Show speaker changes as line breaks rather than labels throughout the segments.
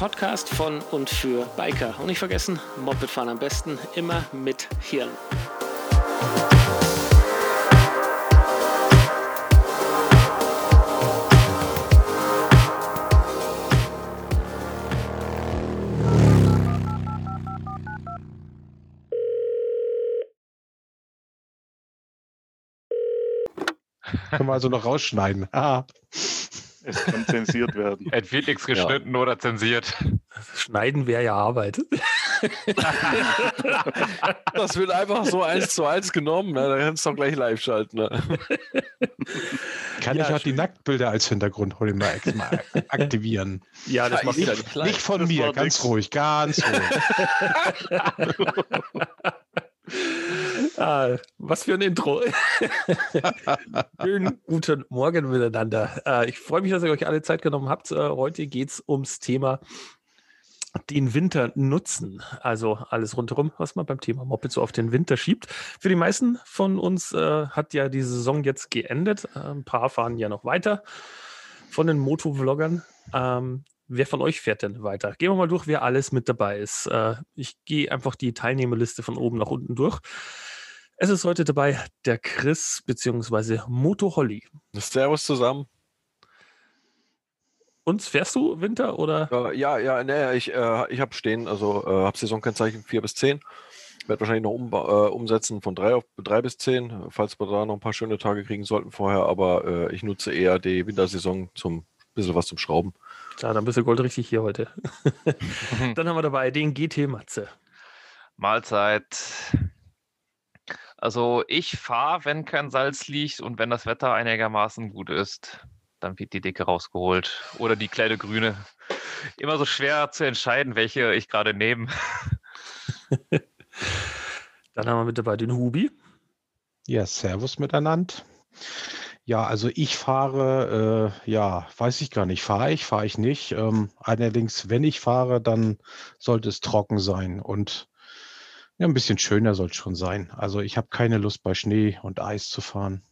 Podcast von und für Biker. Und nicht vergessen, Mopedfahren am besten immer mit Hirn.
Können wir also noch rausschneiden. Ah.
Es kann zensiert werden.
Es wird nichts geschnitten ja. oder zensiert.
Schneiden wäre ja Arbeit.
das wird einfach so eins zu eins genommen. Ne? Da kannst du doch gleich live schalten. Ne?
Kann ja, ich auch schön. die Nacktbilder als Hintergrund mal, mal aktivieren?
Ja, das macht
nicht,
ja
nicht von das mir, ganz nix. ruhig, ganz ruhig.
Ah, was für ein Intro. Schönen guten Morgen miteinander. Äh, ich freue mich, dass ihr euch alle Zeit genommen habt. Äh, heute geht es ums Thema den Winter nutzen. Also alles rundherum, was man beim Thema Moped so auf den Winter schiebt. Für die meisten von uns äh, hat ja die Saison jetzt geendet. Äh, ein paar fahren ja noch weiter von den Motovloggern. Ähm, Wer von euch fährt denn weiter? Gehen wir mal durch, wer alles mit dabei ist. Äh, ich gehe einfach die Teilnehmerliste von oben nach unten durch. Es ist heute dabei der Chris bzw. Moto Holly.
Servus zusammen.
Und fährst du Winter oder?
Äh, ja, ja, nee, ich, äh, ich habe stehen, also äh, habe Saisonkennzeichen 4 bis 10. Werde wahrscheinlich noch um, äh, umsetzen von 3 auf 3 bis 10, falls wir da noch ein paar schöne Tage kriegen sollten vorher, aber äh, ich nutze eher die Wintersaison zum bisschen was zum Schrauben.
Ja, dann bist du goldrichtig hier heute. dann haben wir dabei den GT Matze.
Mahlzeit. Also ich fahre, wenn kein Salz liegt und wenn das Wetter einigermaßen gut ist, dann wird die dicke rausgeholt. Oder die kleine grüne. Immer so schwer zu entscheiden, welche ich gerade nehme.
dann haben wir mit dabei den Hubi.
Ja, Servus miteinander. Ja, also ich fahre, äh, ja, weiß ich gar nicht, fahre ich, fahre ich nicht. Ähm, allerdings, wenn ich fahre, dann sollte es trocken sein und ja, ein bisschen schöner soll es schon sein. Also ich habe keine Lust bei Schnee und Eis zu fahren.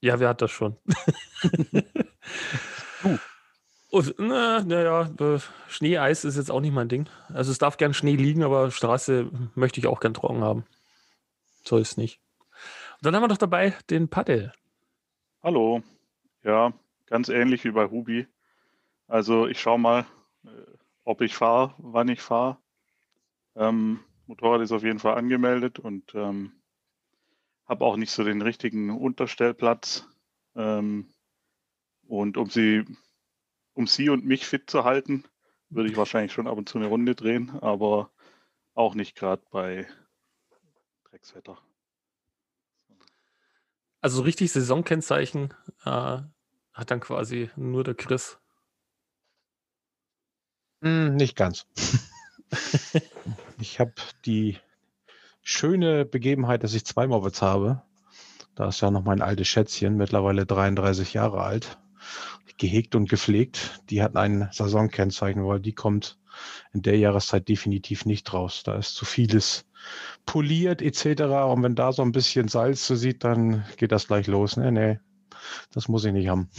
Ja, wer hat das schon? uh. Und, na, naja, äh, Schnee, Eis ist jetzt auch nicht mein Ding. Also es darf gern Schnee liegen, aber Straße möchte ich auch gern trocken haben. So ist es nicht. Und dann haben wir doch dabei den Paddel.
Hallo. Ja, ganz ähnlich wie bei Hubi. Also ich schaue mal, äh, ob ich fahre, wann ich fahre. Ähm, Motorrad ist auf jeden Fall angemeldet und ähm, habe auch nicht so den richtigen Unterstellplatz. Ähm, und um sie, um sie und mich fit zu halten, würde ich wahrscheinlich schon ab und zu eine Runde drehen, aber auch nicht gerade bei Dreckswetter.
Also richtig Saisonkennzeichen äh, hat dann quasi nur der Chris.
Hm, nicht ganz. ich habe die schöne Begebenheit, dass ich zwei Mopeds habe. Da ist ja noch mein altes Schätzchen, mittlerweile 33 Jahre alt. Gehegt und gepflegt. Die hat ein Saisonkennzeichen, weil die kommt in der Jahreszeit definitiv nicht raus. Da ist zu vieles poliert etc. Und wenn da so ein bisschen Salz so sieht, dann geht das gleich los. Nee, nee, das muss ich nicht haben.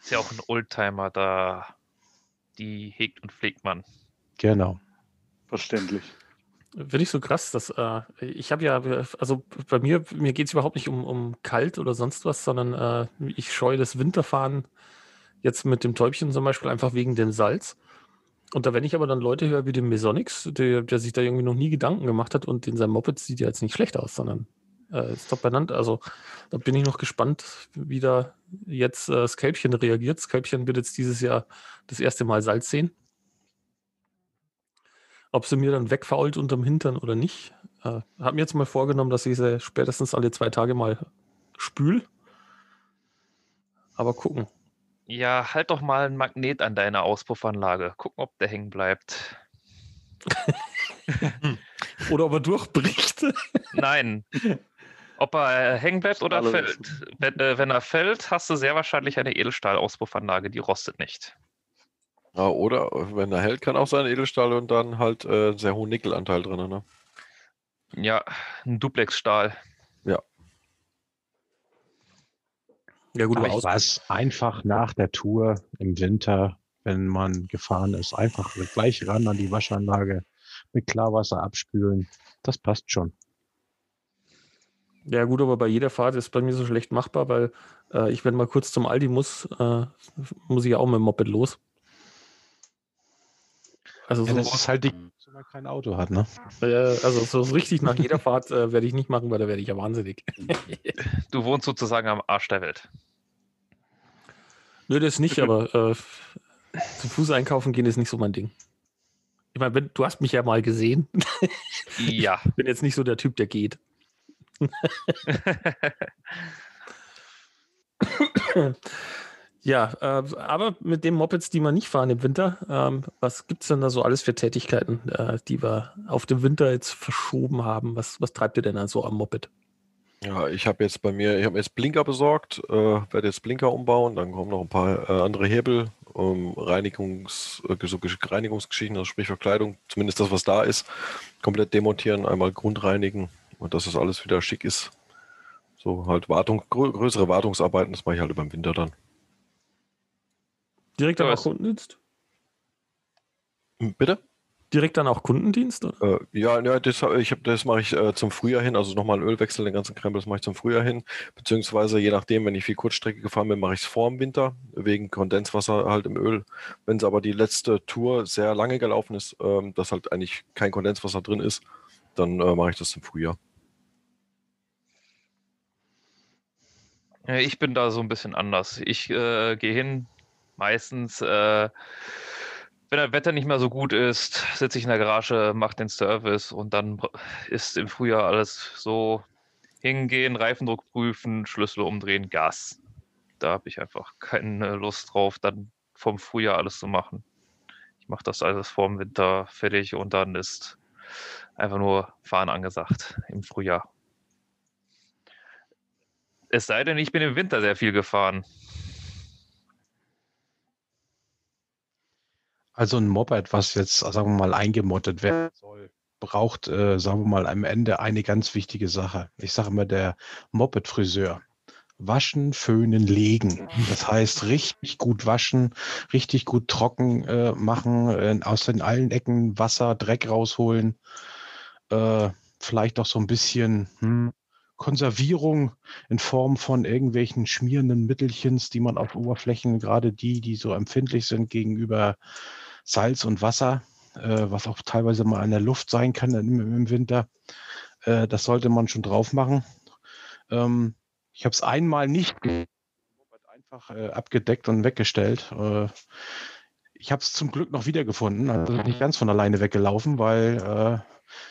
Ist ja auch ein Oldtimer, da die hegt und pflegt man.
Genau.
Verständlich.
Finde ich so krass, dass äh, ich habe ja, also bei mir, mir geht es überhaupt nicht um, um kalt oder sonst was, sondern äh, ich scheue das Winterfahren jetzt mit dem Täubchen zum Beispiel einfach wegen dem Salz. Und da, wenn ich aber dann Leute höre wie den Mesonix, der, der, sich da irgendwie noch nie Gedanken gemacht hat und in seinem Moped sieht ja jetzt nicht schlecht aus, sondern äh, ist top benannt. Also da bin ich noch gespannt, wie da jetzt äh, das Kälbchen reagiert. Das Kälbchen wird jetzt dieses Jahr das erste Mal Salz sehen. Ob sie mir dann wegfault unterm Hintern oder nicht. Äh, habe mir jetzt mal vorgenommen, dass ich sie spätestens alle zwei Tage mal spül. Aber gucken.
Ja, halt doch mal ein Magnet an deiner Auspuffanlage. Gucken, ob der hängen bleibt.
oder ob er durchbricht.
Nein. Ob er äh, hängen bleibt oder fällt. Wenn, äh, wenn, er fällt, hast du sehr wahrscheinlich eine Edelstahl-Auspuffanlage, die rostet nicht.
Ja, oder wenn er hält, kann auch sein Edelstahl und dann halt äh, sehr hohen Nickelanteil drin. Ne?
Ja, ein Duplexstahl.
Ja.
Ja, gut,
Aber
aber
ich weiß, einfach nach der Tour im Winter, wenn man gefahren ist, einfach gleich ran an die Waschanlage mit Klarwasser abspülen. Das passt schon.
Ja, gut, aber bei jeder Fahrt ist bei mir so schlecht machbar, weil äh, ich, wenn mal kurz zum Aldi muss, äh, muss ich ja auch mit dem Moped los. Also,
Ja,
so,
das ist halt die, wenn man kein Auto hat, ne?
äh, also so richtig nach jeder Fahrt äh, werde ich nicht machen, weil da werde ich ja wahnsinnig.
Du wohnst sozusagen am Arsch der Welt.
Nö, das nicht, aber äh, zu Fuß einkaufen gehen ist nicht so mein Ding. Ich meine, wenn, du hast mich ja mal gesehen.
Ja.
Ich bin jetzt nicht so der Typ, der geht. Ja, äh, aber mit den Mopeds, die wir nicht fahren im Winter, ähm, was gibt es denn da so alles für Tätigkeiten, äh, die wir auf den Winter jetzt verschoben haben? Was, was treibt ihr denn da so am Moped?
Ja, ich habe jetzt bei mir, ich habe jetzt Blinker besorgt, äh, werde jetzt Blinker umbauen, dann kommen noch ein paar äh, andere Hebel, ähm, Reinigungs, äh, so Gesch- Reinigungsgeschichten, also sprich Verkleidung, zumindest das, was da ist, komplett demontieren, einmal grundreinigen und dass das alles wieder schick ist. So halt Wartung, grö größere Wartungsarbeiten, das mache ich halt über den Winter dann.
Direkt dann auch Kundendienst?
Hm, Bitte?
Direkt dann auch Kundendienst? Oder?
Äh, ja, ja, das, hab- ich hab, das mache ich äh, zum Frühjahr hin, also nochmal einen Ölwechsel, den ganzen Krempel, das mache ich zum Frühjahr hin. Beziehungsweise je nachdem, wenn ich viel Kurzstrecke gefahren bin, mache ich es vor dem Winter, wegen Kondenswasser halt im Öl. Wenn es aber die letzte Tour sehr lange gelaufen ist, ähm, dass halt eigentlich kein Kondenswasser drin ist, dann äh, mache ich das im Frühjahr.
Ja, Ich bin da so ein bisschen anders. Ich äh, gehe hin, meistens, äh, wenn das Wetter nicht mehr so gut ist, sitze ich in der Garage, mache den Service und dann ist im Frühjahr alles so hingehen, Reifendruck prüfen, Schlüssel umdrehen, Gas. Da habe ich einfach keine Lust drauf, dann vom Frühjahr alles zu machen. Ich mache das alles vorm Winter fertig und dann ist einfach nur Fahren angesagt im Frühjahr. Es sei denn, ich bin im Winter sehr viel gefahren.
Also ein Moped, was jetzt, sagen wir mal, eingemottet werden soll, braucht, äh, sagen wir mal, am Ende eine ganz wichtige Sache. Ich sage immer der Moped-Friseur. Waschen, föhnen, legen. Das heißt, richtig gut waschen, richtig gut trocken äh, machen, äh, aus den allen Ecken Wasser, Dreck rausholen, äh, vielleicht auch so ein bisschen hm, Konservierung in Form von irgendwelchen schmierenden Mittelchens, die man auf Oberflächen, gerade die, die so empfindlich sind gegenüber Salz und Wasser, äh, was auch teilweise mal in der Luft sein kann im, im Winter, äh, das sollte man schon drauf machen. Ähm, ich habe es einmal nicht einfach äh, abgedeckt und weggestellt. Äh, ich habe es zum Glück noch wiedergefunden, also nicht ganz von alleine weggelaufen, weil äh,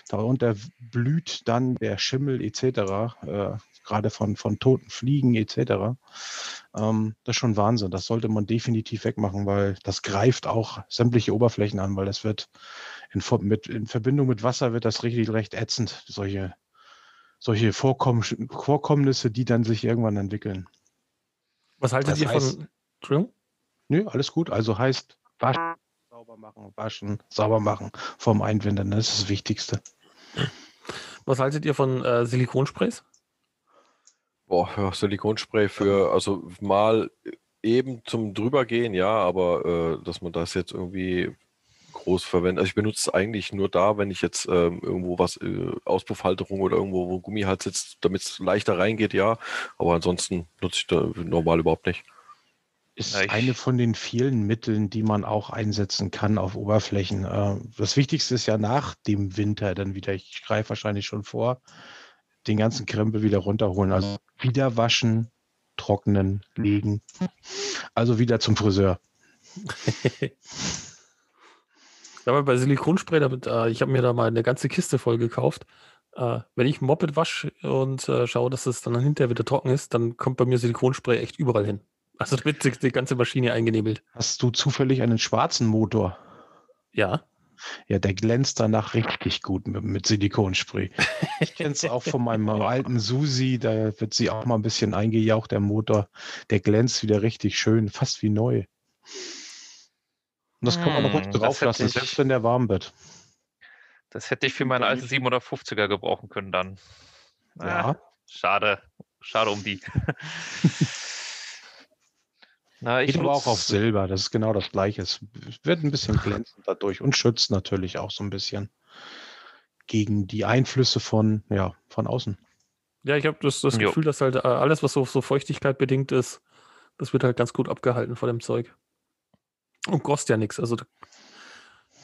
darunter blüht dann der Schimmel etc., gerade von, von toten Fliegen etc. Ähm, das ist schon Wahnsinn. Das sollte man definitiv wegmachen, weil das greift auch sämtliche Oberflächen an, weil das wird in, mit, in Verbindung mit Wasser wird das richtig recht ätzend, solche, solche Vorkomm Vorkommnisse, die dann sich irgendwann entwickeln.
Was haltet
Das
ihr
heißt-
von. Entschuldigung?
Nö, alles gut. Also heißt waschen, sauber machen, waschen, sauber machen vorm Einwintern. Das ist das Wichtigste.
Was haltet ihr von äh, Silikonsprays?
Boah, ja, Silikonspray für, also mal eben zum drübergehen, ja, aber äh, dass man das jetzt irgendwie groß verwendet. Also ich benutze es eigentlich nur da, wenn ich jetzt ähm, irgendwo was, äh, Auspuffhalterung oder irgendwo, wo Gummi halt sitzt, damit es leichter reingeht, ja. Aber ansonsten nutze ich da normal überhaupt nicht.
Ist
ich-
eine von den vielen Mitteln, die man auch einsetzen kann auf Oberflächen. Äh, Das Wichtigste ist ja nach dem Winter dann wieder, ich greife wahrscheinlich schon vor, den ganzen Krempel wieder runterholen. Also wieder waschen, trocknen, legen. Also wieder zum Friseur.
Aber bei Silikonspray, damit, äh, ich habe mir da mal eine ganze Kiste voll gekauft. Äh, wenn ich ein Moped wasche und äh, schaue, dass es dann hinterher wieder trocken ist, dann kommt bei mir Silikonspray echt überall hin. Also wird die, die ganze Maschine eingenebelt.
Hast du zufällig einen schwarzen Motor?
Ja.
Ja, der glänzt danach richtig gut mit, mit Silikonspray. Ich kenne es auch von meinem alten Susi, da wird sie auch mal ein bisschen eingejaucht, der Motor. Der glänzt wieder richtig schön, fast wie neu. Und das kann man noch
Hm,
ruhig
das
drauf lassen,
ich-
selbst wenn der warm wird.
Das hätte ich für meine alte 750er gebrauchen können dann. Ah,
Ja.
schade. Schade um die. Na, ich
Geht aber auch auf Silber, das ist genau das gleiche. Es wird ein bisschen glänzend dadurch und schützt natürlich auch so ein bisschen gegen die Einflüsse von, ja, von außen.
Ja, ich habe das, das. Gefühl, dass halt äh, alles, was so, so Feuchtigkeit bedingt ist, das wird halt ganz gut abgehalten von dem Zeug. Und kostet ja nichts. Also,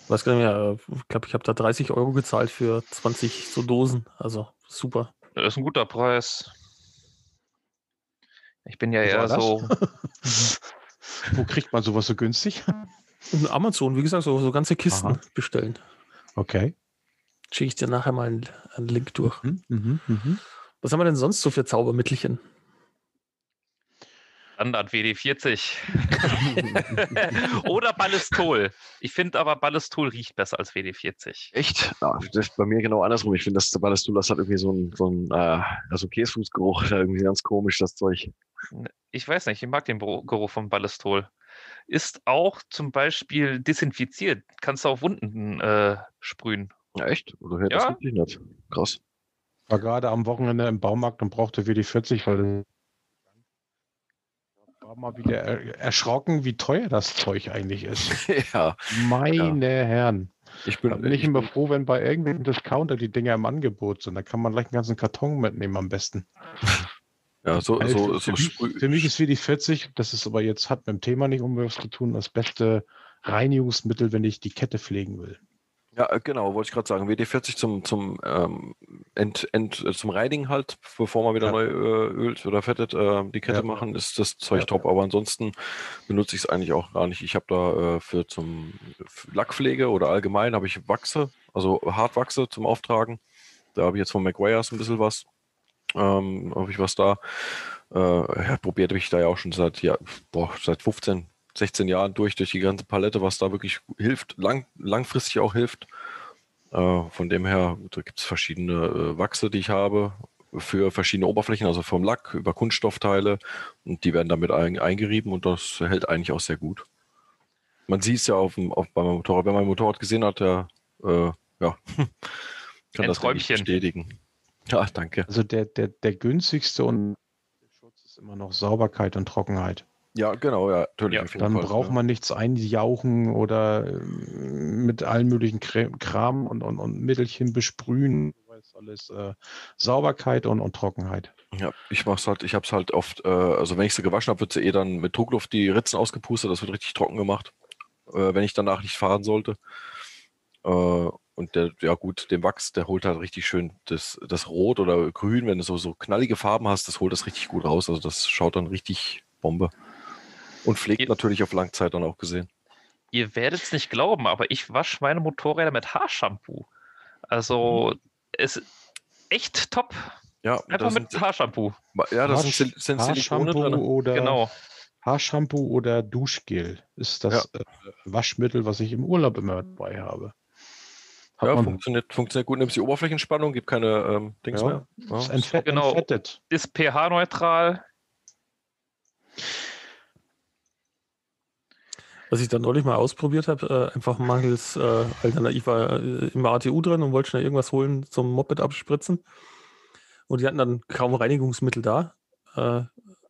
weiß gar nicht mehr, ich glaube, ich habe da 30 Euro gezahlt für 20 so Dosen. Also, super.
Das ist ein guter Preis. Ich bin ja
war
eher so.
Wo kriegt man sowas so günstig?
Und Amazon, wie gesagt, so, so ganze Kisten
Aha.
bestellen.
Okay.
Schicke ich dir nachher mal einen, einen Link durch.
Mhm, mhm, mhm.
Was haben wir denn sonst so für Zaubermittelchen?
Standard WD-40. Oder Ballistol. Ich finde aber Ballistol riecht besser als WD-40.
Echt? Ja, das ist bei mir genau andersrum. Ich finde, das Ballastol, das hat irgendwie so einen so einen, äh, also Käsefußgeruch, irgendwie ganz komisch, das Zeug.
Ich weiß nicht, ich mag den Geruch vom Ballistol. Ist auch zum Beispiel desinfiziert. Kannst du auf Wunden äh, sprühen.
Ja, echt? Oder hört
Ja.
das wirklich nicht? Krass.
War gerade am Wochenende im Baumarkt und brauchte WD 40, weil war mal wieder er erschrocken, wie teuer das Zeug eigentlich ist.
ja,
Meine Herren.
ich bin,
ich
ich
immer froh, wenn bei irgendeinem Discounter die Dinger im Angebot sind. Da kann man gleich einen ganzen Karton mitnehmen am besten.
ja, so,
Also
so,
für,
so
mich, für mich ist WD 40, das ist aber jetzt, hat mit dem Thema nicht unbedingt was zu tun, das beste Reinigungsmittel, wenn ich die Kette pflegen will.
Ja, äh, genau, wollte ich gerade sagen. WD-40 zum, zum, ähm, Ent, Ent, äh, zum Reinigen halt, bevor man wieder
Ja.
neu äh, ölt oder fettet, äh, die Kette
Ja.
machen, ist das Zeug
Ja.
top. Aber ansonsten benutze ich es eigentlich auch gar nicht. Ich habe da äh, für zum für Lackpflege oder allgemein habe ich Wachse, also Hartwachse zum Auftragen. Da habe ich jetzt von McGuire's ein bisschen was. Ähm, habe ich was da. Äh, probiert habe ich da ja auch schon seit, ja, boah, seit 15, 16 Jahren durch, durch die ganze Palette, was da wirklich hilft, lang, langfristig auch hilft. Äh, von dem her, da gibt es verschiedene äh, Wachse, die ich habe für verschiedene Oberflächen, also vom Lack über Kunststoffteile und die werden damit ein, eingerieben und das hält eigentlich auch sehr gut. Man sieht es ja auf dem, auf, bei meinem Motorrad, wenn man mein Motorrad gesehen hat, der äh, ja, kann
Ein
das bestätigen. Ja, danke.
Also der, der, der günstigste und Schutz ist immer noch Sauberkeit und Trockenheit.
Ja, genau, ja, natürlich.
Ja,
Dann
Fall,
braucht
ja.
man nichts einjauchen oder ähm, mit allen möglichen Kram und, und, und Mittelchen besprühen. Alles äh, Sauberkeit und, und Trockenheit.
Ja, ich mach's halt, ich hab's halt oft, äh, also wenn ich sie gewaschen habe, wird sie eh dann mit Druckluft die Ritzen ausgepustet, das wird richtig trocken gemacht, äh, wenn ich danach nicht fahren sollte. Äh, und der, ja gut, den Wachs, der holt halt richtig schön das, das Rot oder Grün, wenn du so, so knallige Farben hast, das holt das richtig gut raus. Also das schaut dann richtig Bombe. Und pflegt natürlich auf Langzeit dann auch gesehen.
Ihr werdet es nicht glauben, aber ich wasche meine Motorräder mit Haarshampoo. Also es ist echt top.
Ja,
Einfach mit
sind,
Haarshampoo.
ja, da sind,
Haarsch-
Sil- sind Silikone
Haarshampoo
drin.
oder
Genau.
Haarshampoo oder Duschgel ist das äh, Waschmittel, was ich im Urlaub immer dabei habe. Hat
Ja, funktioniert, funktioniert gut. Nimmst die Oberflächenspannung, gibt keine ähm, Dings
Ja,
mehr. Ja,
ist entfett,
Genau.
entfettet.
Ist pH-neutral.
Was ich dann neulich mal ausprobiert habe, äh, einfach mangels, äh, Alternativ- ich war äh, im ATU drin und wollte schnell irgendwas holen zum Moped abspritzen. Und die hatten dann kaum Reinigungsmittel da. Äh,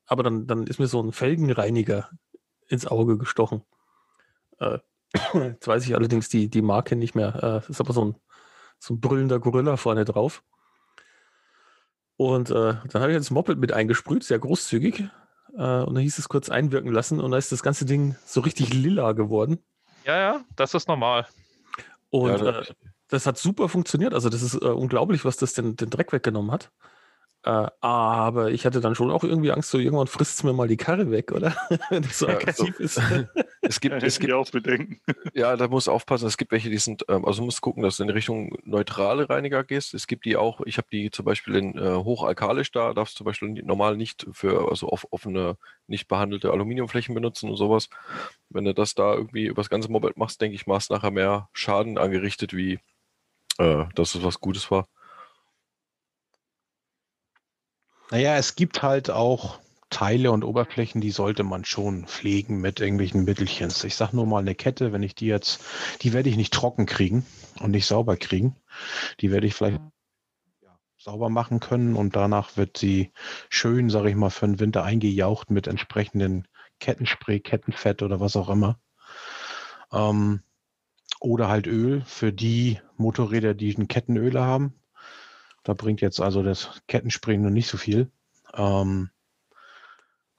aber dann, dann ist mir so ein Felgenreiniger ins Auge gestochen. Äh, jetzt weiß ich allerdings die, die Marke nicht mehr. Äh, ist aber so ein, so ein brüllender Gorilla vorne drauf. Und äh, dann habe ich jetzt das Moped mit eingesprüht, sehr großzügig. Äh, und dann hieß es kurz einwirken lassen und dann ist das ganze Ding so richtig lila geworden.
Ja, ja, das ist normal.
Und
Ja,
äh,
das-
das hat super funktioniert. Also das ist äh, unglaublich, was das den, den Dreck weggenommen hat. Äh, aber ich hatte dann schon auch irgendwie Angst, so irgendwann frisst es mir mal die Karre weg, oder? Wenn das so
Ja,
aggressiv ist.
Es gibt,
Ja,
es gibt
auch Bedenken.
Ja, da musst du aufpassen. Es gibt welche, die sind, ähm, also du musst gucken, dass du in Richtung neutrale Reiniger gehst. Es gibt die auch, ich habe die zum Beispiel in äh, hochalkalisch, da darfst du zum Beispiel normal nicht für also auf offene, nicht behandelte Aluminiumflächen benutzen und sowas. Wenn du das da irgendwie über das ganze Moped machst, denke ich, machst nachher mehr Schaden angerichtet, wie äh, dass es was Gutes war.
Naja, es gibt halt auch Teile und Oberflächen, die sollte man schon pflegen mit irgendwelchen Mittelchen. Ich sage nur mal eine Kette, wenn ich die jetzt, die werde ich nicht trocken kriegen und nicht sauber kriegen. Die werde ich vielleicht ja, sauber machen können und danach wird sie schön, sage ich mal, für den Winter eingejaucht mit entsprechenden Kettenspray, Kettenfett oder was auch immer. Ähm, oder halt Öl für die Motorräder, die ein Kettenöle haben. Da bringt jetzt also das Kettenspray nur nicht so viel. Ähm,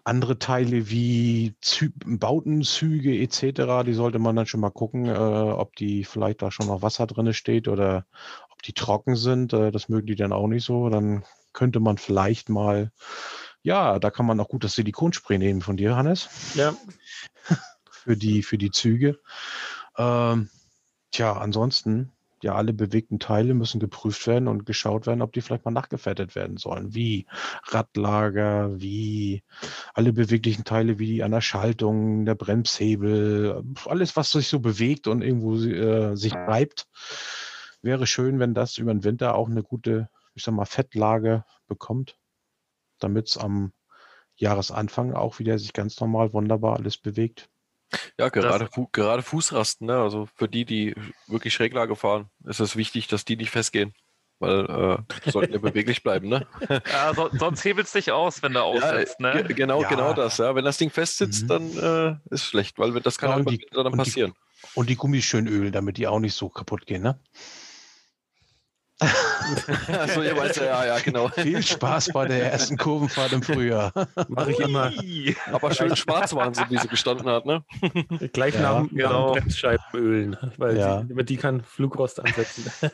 andere Teile wie Zü Bautenzüge etc., die sollte man dann schon mal gucken, äh, ob die vielleicht da schon noch Wasser drin steht oder ob die trocken sind. Äh, das mögen die dann auch nicht so. Dann könnte man vielleicht mal, ja, da kann man auch gut das Silikonspray nehmen von dir, Hannes.
Ja.
für die, für die Züge. Ähm, tja, ansonsten ja, alle bewegten Teile müssen geprüft werden und geschaut werden, ob die vielleicht mal nachgefettet werden sollen. Wie Radlager, wie alle beweglichen Teile, wie an der Schaltung, der Bremshebel, alles, was sich so bewegt und irgendwo äh, sich reibt. Wäre schön, wenn das über den Winter auch eine gute, ich sag mal, Fettlage bekommt, damit es am Jahresanfang auch wieder sich ganz normal wunderbar alles bewegt.
Ja, gerade, Fu gerade Fußrasten, ne? also für die, die wirklich Schräglage fahren, ist es wichtig, dass die nicht festgehen. Weil äh, sollten ja beweglich bleiben, ne?
Ja, so, sonst hebelt es dich aus, wenn du aussetzt,
ja,
ne?
Genau,
ja.
genau das, ja. Wenn das Ding festsitzt, mhm. dann äh, ist schlecht, weil das kann
ja,
und
die,
dann passieren.
Die, und die Gummis schön ölen, damit die auch nicht so kaputt gehen, ne?
Ihr weißt ja, ja, genau.
Viel Spaß bei der ersten Kurvenfahrt im Frühjahr.
Mache ich immer.
Aber schön schwarz waren sie, wie sie gestanden hat, ne?
Gleich
Ja,
nach,
genau.
nach Bremsscheiben ölen, weil
Ja.
sie, die kann Flugrost ansetzen.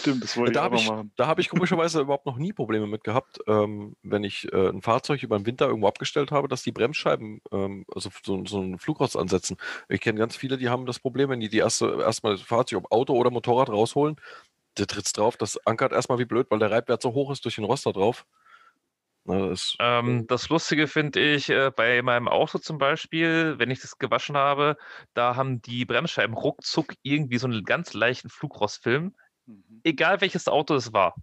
Stimmt, das wollte ich
Da
auch
habe
noch
ich,
machen.
da hab ich komischerweise überhaupt noch nie Probleme mit gehabt, ähm, wenn ich äh, ein Fahrzeug über den Winter irgendwo abgestellt habe, dass die Bremsscheiben ähm, also so, so einen Flugrost ansetzen. Ich kenne ganz viele, die haben das Problem, wenn die die erste erstmal das Fahrzeug, ob Auto oder Motorrad rausholen, der tritt's drauf, das ankert erstmal wie blöd, weil der Reibwert so hoch ist durch den Rost da drauf. Na, das,
Ähm, das Lustige finde ich äh, bei meinem Auto zum Beispiel, wenn ich das gewaschen habe, da haben die Bremsscheiben ruckzuck irgendwie so einen ganz leichten Flugrostfilm,
Mhm.
egal welches Auto es war.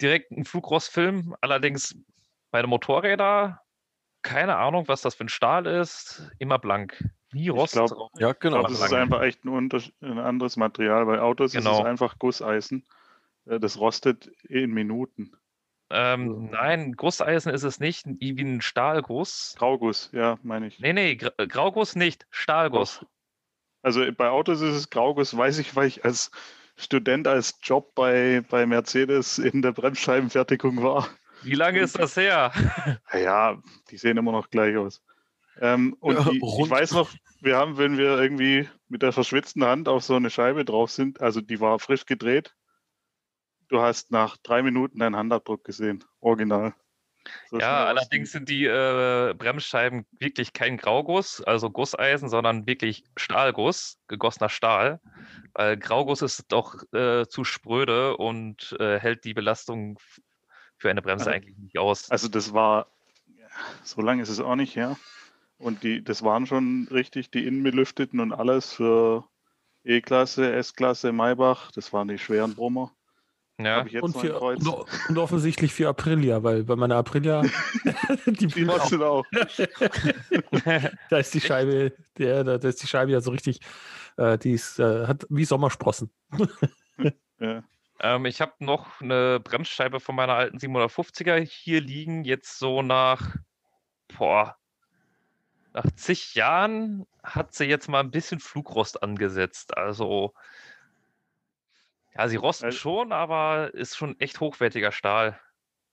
Direkt ein Flugrostfilm, allerdings bei den Motorrädern, keine Ahnung, was das für ein Stahl ist, immer blank. Nie Rost.
glaub,
drauf.
ja,
Ich
genau.
glaube, das ist einfach echt ein, ein anderes Material. Bei Autos ist
Genau.
es einfach Gusseisen. Äh, Das rostet in Minuten.
Ähm, nein, Gusseisen ist es nicht, wie ein Stahlguss.
Grauguss, ja, meine ich.
Nee, nee, Gra äh, Grauguss nicht, Stahlguss.
Also bei Autos ist es Grauguss, weiß ich, weil ich als Student als Job bei, bei Mercedes in der Bremsscheibenfertigung war.
Wie lange ist das her?
Naja, die sehen immer noch gleich aus. Ähm, und
Ja,
die, ich weiß noch, wir haben, wenn wir irgendwie mit der verschwitzten Hand auf so eine Scheibe drauf sind, also die war frisch gedreht, du hast nach drei Minuten deinen Handabdruck gesehen, original. So
Ja, allerdings sind die äh, Bremsscheiben wirklich kein Grauguss, also Gusseisen, sondern wirklich Stahlguss, gegossener Stahl. Weil Grauguss ist doch äh, zu spröde und äh, hält die Belastung für eine Bremse
Also-
eigentlich nicht aus.
Also das war, ja, so lange ist es auch nicht her. Und die, das waren schon richtig die innenbelüfteten und alles für E-Klasse, S-Klasse, Maybach. Das waren die schweren Brummer.
Ja,
Habe ich jetzt
Und, für,
Kreuz.
und, und offensichtlich für Aprilia, weil bei meiner Aprilia, die
Die
blüht auch. da ist die Scheibe, der, da, da ist die Scheibe ja so richtig, äh, die ist, äh, hat wie Sommersprossen.
Ja.
ähm, ich habe noch eine Bremsscheibe von meiner alten 750er hier liegen, jetzt so nach, boah, nach zig Jahren hat sie jetzt mal ein bisschen Flugrost angesetzt. Also, ja, sie rosten
Also-
schon, aber ist schon echt hochwertiger Stahl.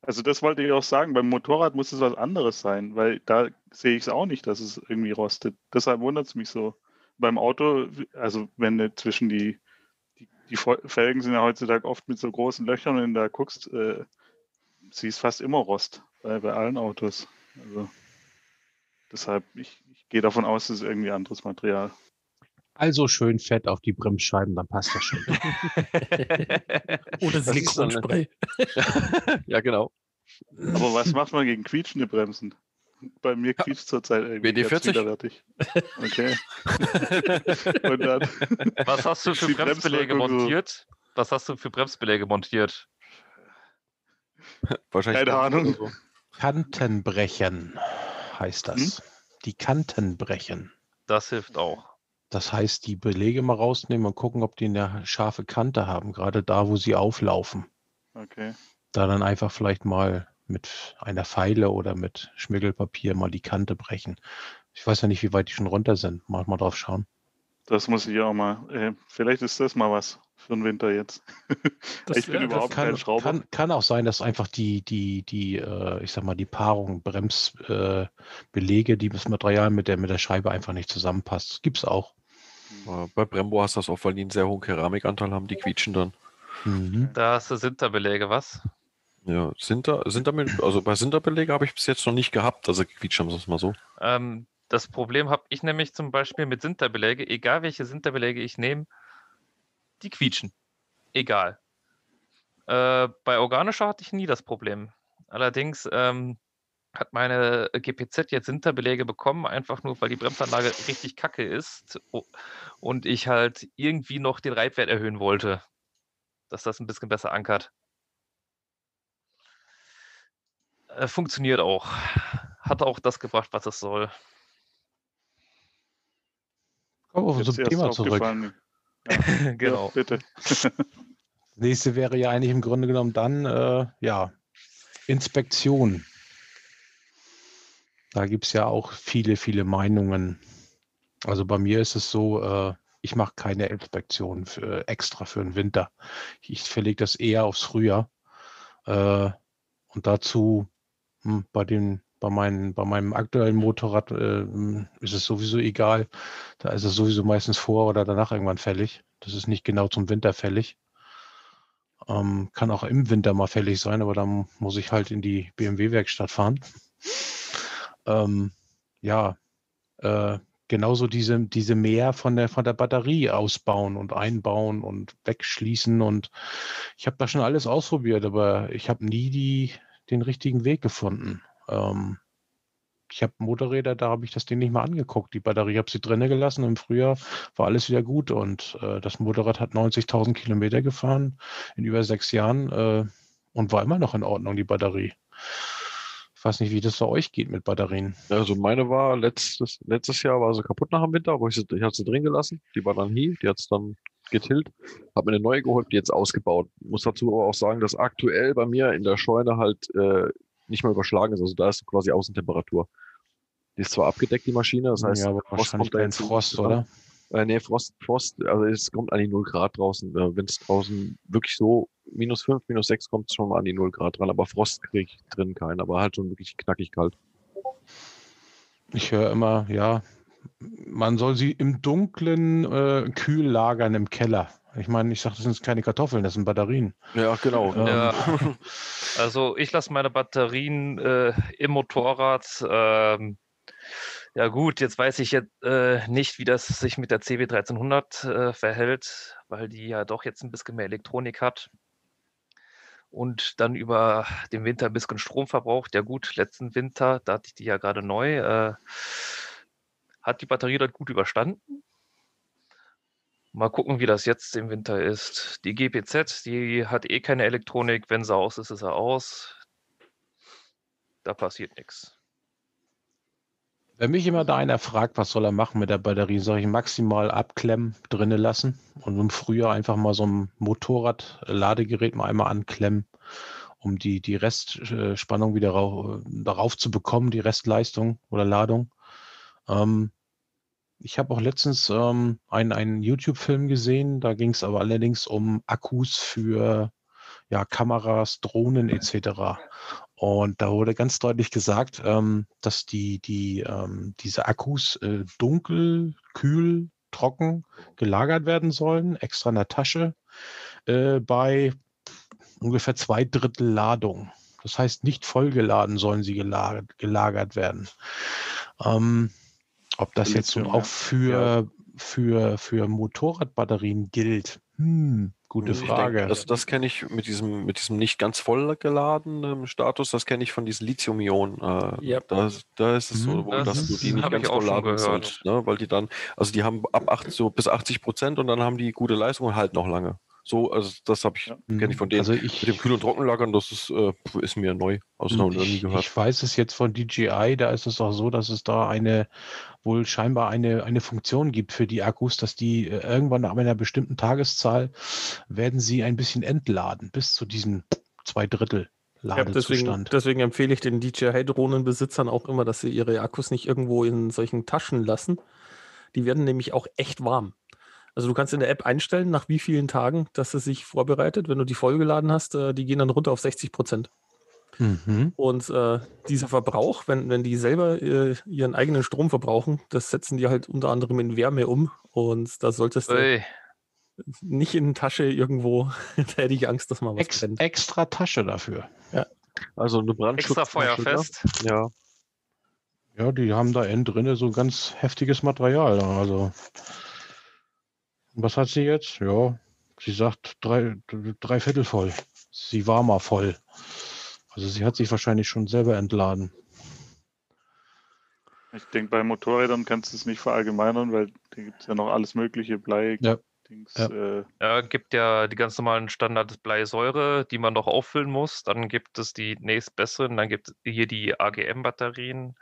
Also das wollte ich auch sagen, beim Motorrad muss es was anderes sein, weil da sehe ich es auch nicht, dass es irgendwie rostet. Deshalb wundert es mich so. Beim Auto, also wenn du zwischen die, die, die Felgen sind ja heutzutage oft mit so großen Löchern und wenn du da guckst, äh, siehst fast immer Rost bei, bei allen Autos. Also deshalb, ich, ich gehe davon aus, es ist irgendwie anderes Material.
Also schön fett auf die Bremsscheiben, dann passt das schon.
Oder? Silikonspray.
ja, genau.
Aber was macht man gegen quietschende Bremsen? Bei mir quietscht zurzeit irgendwie
WD-40?
ganz widerwärtig. Okay. und dann
Was hast du für Bremsbeläge montiert? Was hast du für Bremsbeläge montiert?
Wahrscheinlich
Keine Ahnung.
so.
Kantenbrechen heißt das. Die Kanten brechen.
Das hilft auch.
Das heißt, die Belege mal rausnehmen und gucken, ob die eine scharfe Kante haben, gerade da, wo sie auflaufen.
Okay.
Da dann einfach vielleicht mal mit einer Feile oder mit Schmirgelpapier mal die Kante brechen. Ich weiß ja nicht, wie weit die schon runter sind. Mal, drauf schauen.
Das muss ich auch mal. Äh, vielleicht ist das mal was für den Winter jetzt.
Das, ich bin ja, überhaupt kann, kein Schrauber. Kann, kann, auch sein, dass einfach die, die, die, äh, ich sag mal, die Paarung, Bremsbelege, äh, die das Material mit der, mit der Scheibe einfach nicht zusammenpasst. Gibt es auch.
Bei Brembo hast du das auch, weil die einen sehr hohen Keramikanteil haben, die quietschen dann.
Mhm. Da hast du Sinterbelege, was?
Ja, Sinter, Sinter, also bei Sinterbelege habe ich bis jetzt noch nicht gehabt, also quietschen wir es mal so.
Ähm, das Problem habe ich nämlich zum Beispiel mit Sinterbelege, egal welche Sinterbelege ich nehme, die quietschen. Egal. Äh, bei organischer hatte ich nie das Problem. Allerdings ähm, hat meine GPZ jetzt Sinterbelege bekommen, einfach nur, weil die Bremsanlage richtig kacke ist und ich halt irgendwie noch den Reibwert erhöhen wollte, dass das ein bisschen besser ankert. Äh, funktioniert auch. Hat auch das gebracht, was es soll.
Kommen wir zum Thema zurück.
Ja. genau. Ja,
bitte.
nächste wäre ja eigentlich im Grunde genommen dann, äh, ja, Inspektion. Da gibt es ja auch viele, viele Meinungen. Also bei mir ist es so, äh, ich mache keine Inspektion für, extra für den Winter. Ich verlege das eher aufs Frühjahr. Äh, und dazu hm, bei den bei, mein, bei meinem aktuellen Motorrad äh, ist es sowieso egal. Da ist es sowieso meistens vor oder danach irgendwann fällig. Das ist nicht genau zum Winter fällig. Ähm, kann auch im Winter mal fällig sein, aber dann muss ich halt in die BMW-Werkstatt fahren. Ähm, ja, äh, genauso diese, diese Mehr von der, von der Batterie ausbauen und einbauen und wegschließen. Und ich habe da schon alles ausprobiert, aber ich habe nie die, den richtigen Weg gefunden. Ähm, ich habe Motorräder, da habe ich das Ding nicht mal angeguckt. Die Batterie habe sie drinnen gelassen. Im Frühjahr war alles wieder gut und äh, das Motorrad hat 90.000 Kilometer gefahren in über sechs Jahren äh, und war immer noch in Ordnung, die Batterie. Ich weiß nicht, wie das bei euch geht mit Batterien.
Also meine war letztes, letztes Jahr war sie kaputt nach dem Winter, aber ich, ich hatte sie drin gelassen. Die war dann hier, die hat es dann getillt, habe mir eine neue geholt, die jetzt ausgebaut. Muss dazu aber auch sagen, dass aktuell bei mir in der Scheune halt äh, nicht mal überschlagen ist. Also da ist quasi Außentemperatur. Die ist zwar abgedeckt, die Maschine, das heißt,
ja, aber Frost wahrscheinlich kein Frost, oder?
Äh, nee, Frost, Frost, also es kommt an die 0 Grad draußen. Äh, Wenn es draußen wirklich so minus 5, minus 6 kommt es schon mal an die 0 Grad dran, aber Frost kriege ich drin keinen, aber halt schon wirklich knackig kalt.
Ich höre immer, ja, man soll sie im Dunkeln äh, kühl lagern im Keller. Ich meine, ich sage, das sind keine Kartoffeln, das sind Batterien.
Ja, genau.
Ähm. Ja. Also ich lasse meine Batterien äh, im Motorrad. Ähm, ja gut, jetzt weiß ich jetzt äh, nicht, wie das sich mit der CB1300 äh, verhält, weil die ja doch jetzt ein bisschen mehr Elektronik hat und dann über den Winter ein bisschen Strom verbraucht. Ja gut, letzten Winter, da hatte ich die ja gerade neu, äh, hat die Batterie dort gut überstanden. Mal gucken, wie das jetzt im Winter ist. Die GPZ, die hat eh keine Elektronik. Wenn sie aus ist, ist sie aus. Da passiert nichts.
Wenn mich immer da einer fragt, was soll er machen mit der Batterie, soll ich maximal abklemmen, drinnen lassen und im Frühjahr einfach mal so ein Motorrad-Ladegerät mal einmal anklemmen, um die, die Restspannung wieder rauf, darauf zu bekommen, die Restleistung oder Ladung. Ähm, ich habe auch letztens ähm, einen, einen YouTube-Film gesehen, da ging es aber allerdings um Akkus für ja, Kameras, Drohnen etc. Und da wurde ganz deutlich gesagt, ähm, dass die, die, ähm, diese Akkus äh, dunkel, kühl, trocken gelagert werden sollen, extra in der Tasche, äh, bei ungefähr zwei Drittel Ladung. Das heißt, nicht vollgeladen sollen sie gelagert, gelagert werden. Ähm, ob das jetzt nun auch für, für, für Motorradbatterien gilt, hm, gute Frage.
Denke, also das kenne ich mit diesem, mit diesem nicht ganz voll geladenen Status, das kenne ich von diesen Lithium-Ionen. Äh, yep. da, da ist es so, hm, wo, das dass du die nicht ganz voll laden sollst, ne? weil die dann, also die haben ab 80, so bis 80 Prozent und dann haben die gute Leistung und halten noch lange. So, also das habe ich, ja. kenne ich von denen.
Also ich,
mit dem Kühl- und Trockenlagern, das ist, äh, ist mir neu.
Also noch nie gehört. Ich weiß es jetzt von DJI, da ist es auch so, dass es da eine, wohl scheinbar eine, eine Funktion gibt für die Akkus, dass die äh, irgendwann nach einer bestimmten Tageszahl werden sie ein bisschen entladen, bis zu diesen zwei Drittel
Ja, deswegen,
Ladezustand.
deswegen empfehle ich den DJI-Drohnenbesitzern auch immer, dass sie ihre Akkus nicht irgendwo in solchen Taschen lassen. Die werden nämlich auch echt warm. Also du kannst in der App einstellen, nach wie vielen Tagen, dass es sich vorbereitet. Wenn du die vollgeladen hast, äh, die gehen dann runter auf 60 Prozent.
Mhm.
Und äh, dieser Verbrauch, wenn, wenn die selber äh, ihren eigenen Strom verbrauchen, das setzen die halt unter anderem in Wärme um. Und da solltest du
Ui,
nicht in eine Tasche irgendwo, da hätte ich Angst, dass mal was
Ex
brennt.
extra Tasche dafür.
Also eine Brandschutz.
extra feuerfest.
Ja.
Ja, die haben da innen drinne so ganz heftiges Material. Also, was hat sie jetzt? Ja, sie sagt drei, drei Viertel voll. Sie war mal voll. Also sie hat sich wahrscheinlich schon selber entladen.
Ich denke, bei Motorrädern kannst du es nicht verallgemeinern, weil da gibt es ja noch alles mögliche, Blei,
Ja.
Dings,
Ja.
Äh,
Ja, gibt ja die ganz normalen Standard Bleisäure, die man noch auffüllen muss. Dann gibt es die nächstbesseren, dann gibt es hier die AGM-Batterien,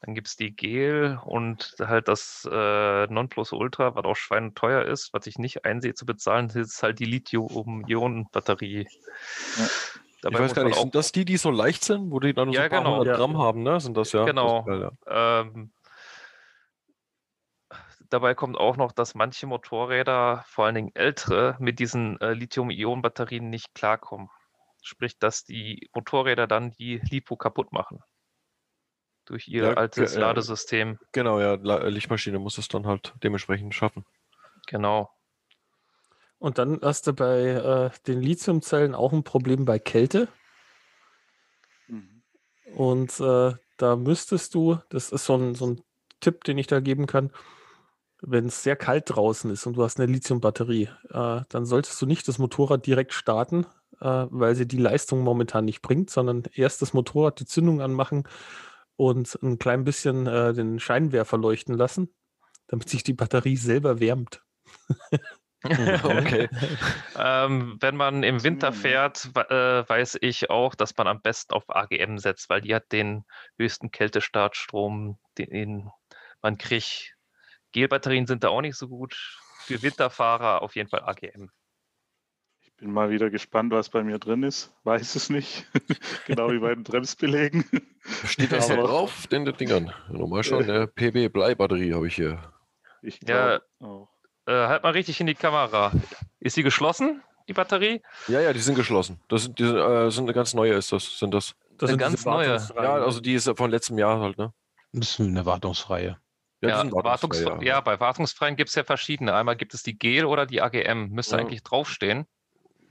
dann gibt es die Gel und halt das äh, Nonplusultra, was auch schweineteuer ist, was ich nicht einsehe zu bezahlen, ist halt die Lithium-Ionen-Batterie.
Ja.
Ich weiß gar nicht, sind das die, die so leicht sind, wo die dann
Ja,
so ein paar
genau.
hundert
Ja.
Gramm haben, ne? Sind das ja?
Genau.
Das geil, ja.
Ähm, dabei kommt auch noch, dass manche Motorräder, vor allen Dingen ältere, mit diesen äh, Lithium-Ionen-Batterien nicht klarkommen. Sprich, dass die Motorräder dann die Lipo kaputt machen. Durch ihr
Ja,
altes
äh,
Ladesystem.
Genau, ja, Lichtmaschine muss es dann halt dementsprechend schaffen.
Genau.
Und dann hast du bei äh, den Lithiumzellen auch ein Problem bei Kälte.
mhm.
Und äh, da müsstest du, das ist so ein, so ein Tipp, den ich da geben kann, wenn es sehr kalt draußen ist und du hast eine Lithiumbatterie, äh, dann solltest du nicht das Motorrad direkt starten, äh, weil sie die Leistung momentan nicht bringt, sondern erst das Motorrad die Zündung anmachen und ein klein bisschen äh, den Scheinwerfer leuchten lassen, damit sich die Batterie selber wärmt.
Okay.
Ähm, wenn man im Winter
Mhm.
fährt, äh, weiß ich auch, dass man am besten auf AGM setzt, weil die hat den höchsten Kältestartstrom, den man kriegt. Gelbatterien sind da auch nicht so gut. Für Winterfahrer auf jeden Fall AGM.
Ich bin mal wieder gespannt, was bei mir drin ist. Weiß es nicht. genau wie bei den Bremsbelägen.
Steht das da
Aber-
drauf, auf den Dingern? Nochmal schon, eine PB Bleibatterie habe ich hier.
Ich
Ja.
glaube auch.
Äh, halt mal richtig in die Kamera. Ist sie geschlossen, die Batterie?
Ja, ja, die sind geschlossen. Das sind, die, äh, sind eine ganz neue, ist das, sind das.
Das
Eine
sind
ganz neue.
Ja, also die ist von letztem Jahr halt, ne?
Das ist eine wartungsfreie.
Ja, Wartungs
wartungsfrei,
ja. bei Wartungsfreien gibt es ja verschiedene. Einmal gibt es die Gel oder die AGM. Müsste
Ja.
eigentlich draufstehen.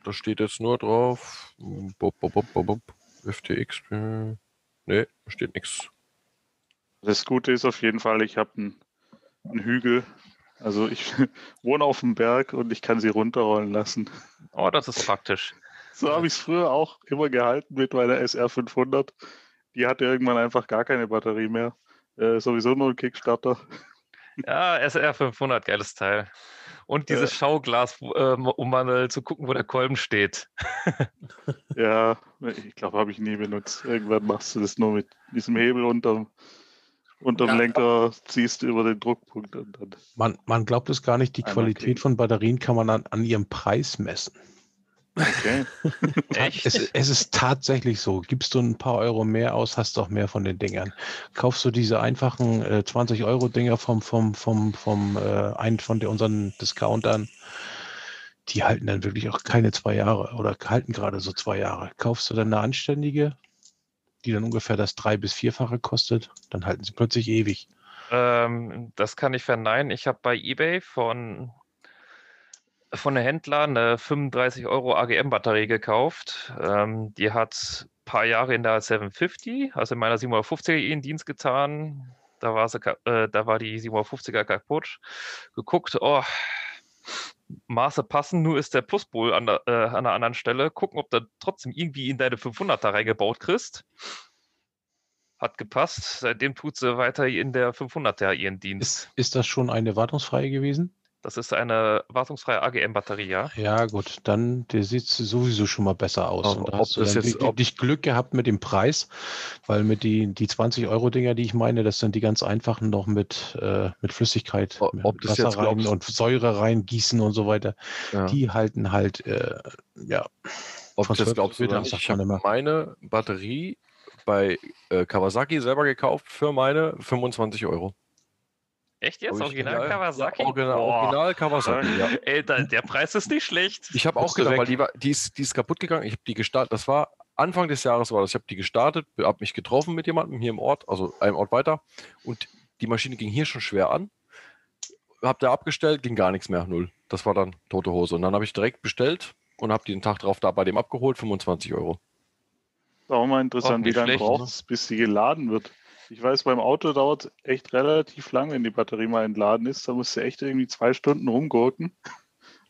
Da steht jetzt nur drauf. Bop, bop, bop, bop, bop. FTX. Nee, da steht nichts.
Das Gute ist auf jeden Fall, ich habe einen, einen Hügel. Also ich wohne auf dem Berg und ich kann sie runterrollen lassen.
Oh, das ist praktisch.
So habe ich es früher auch immer gehalten mit meiner SR500. Die hatte irgendwann einfach gar keine Batterie mehr. Äh, sowieso nur ein Kickstarter.
Ja, SR 500, geiles Teil. Und dieses
Ja.
Schauglas, ähm, um mal äh, zu gucken, wo der Kolben steht.
Ja, ich glaube, habe ich nie benutzt. Irgendwann machst du das nur mit diesem Hebel unterm, unterm
Ja.
Lenker, ziehst du über den Druckpunkt und dann.
Man, man glaubt es gar nicht, die Qualität
klicken.
von Batterien kann man an, an ihrem Preis messen.
Okay.
Echt?
Es, es ist tatsächlich so. Gibst du ein paar Euro mehr aus, hast du auch mehr von den Dingern. Kaufst du diese einfachen äh, 20-Euro-Dinger vom, vom, vom, vom äh, einen von der, unseren Discountern, die halten dann wirklich auch keine zwei Jahre oder halten gerade so zwei Jahre. Kaufst du dann eine anständige, die dann ungefähr das drei- bis vierfache kostet, dann halten sie plötzlich ewig.
Ähm, das kann ich verneinen. Ich habe bei eBay von, von einem Händler eine 35 Euro AGM-Batterie gekauft. Ähm, die hat ein paar Jahre in der 750, also in meiner 750er ihren Dienst getan. Da war, sie, äh, da war die 750er kaputt. Geguckt, oh, Maße passen, nur ist der Pluspol an der, äh, an einer anderen Stelle. Gucken, ob du trotzdem irgendwie in deine 500er reingebaut kriegst. Hat gepasst. Seitdem tut sie weiter in der 500er ihren Dienst.
Ist, ist das schon eine wartungsfreie gewesen?
Das ist eine wartungsfreie AGM-Batterie, ja.
Ja, gut, dann sieht sowieso schon mal besser aus.
Aber
Und da hast du
das
dann
jetzt-
wirklich
ob-
dich Glück gehabt mit dem Preis, weil mit die, die 20-Euro-Dinger, die ich meine, das sind die ganz einfachen noch mit, äh, mit Flüssigkeit, mit
ob das
Wasser
jetzt
rein und Säure reingießen und so weiter.
Ja.
Die halten halt, äh, ja,
Ob du das
12
glaubst nicht,
sagt
ich habe meine Batterie bei äh, Kawasaki selber gekauft für meine 25 Euro.
Echt jetzt?
Ich-
Original
ja,
Kawasaki?
Ja, original, original Kawasaki, ja.
Ey, da, der Preis ist nicht schlecht.
Ich habe auch gedacht,
weg?
weil die, war, die, ist, die ist kaputt gegangen. Ich habe die gestartet. Das war Anfang des Jahres war das. Ich habe die gestartet, habe mich getroffen mit jemandem hier im Ort, also einem Ort weiter. Und die Maschine ging hier schon schwer an. Habe da abgestellt, ging gar nichts mehr, null. Das war dann tote Hose. Und dann habe ich direkt bestellt und habe den Tag drauf da bei dem abgeholt, 25 Euro.
Ist auch mal
Auch
interessant, wie
nicht
lange
schlecht,
braucht
ne?
es, bis die geladen wird. Ich weiß, beim Auto dauert es echt relativ lang, wenn die Batterie mal entladen ist. Da musst du echt irgendwie zwei Stunden rumgurken.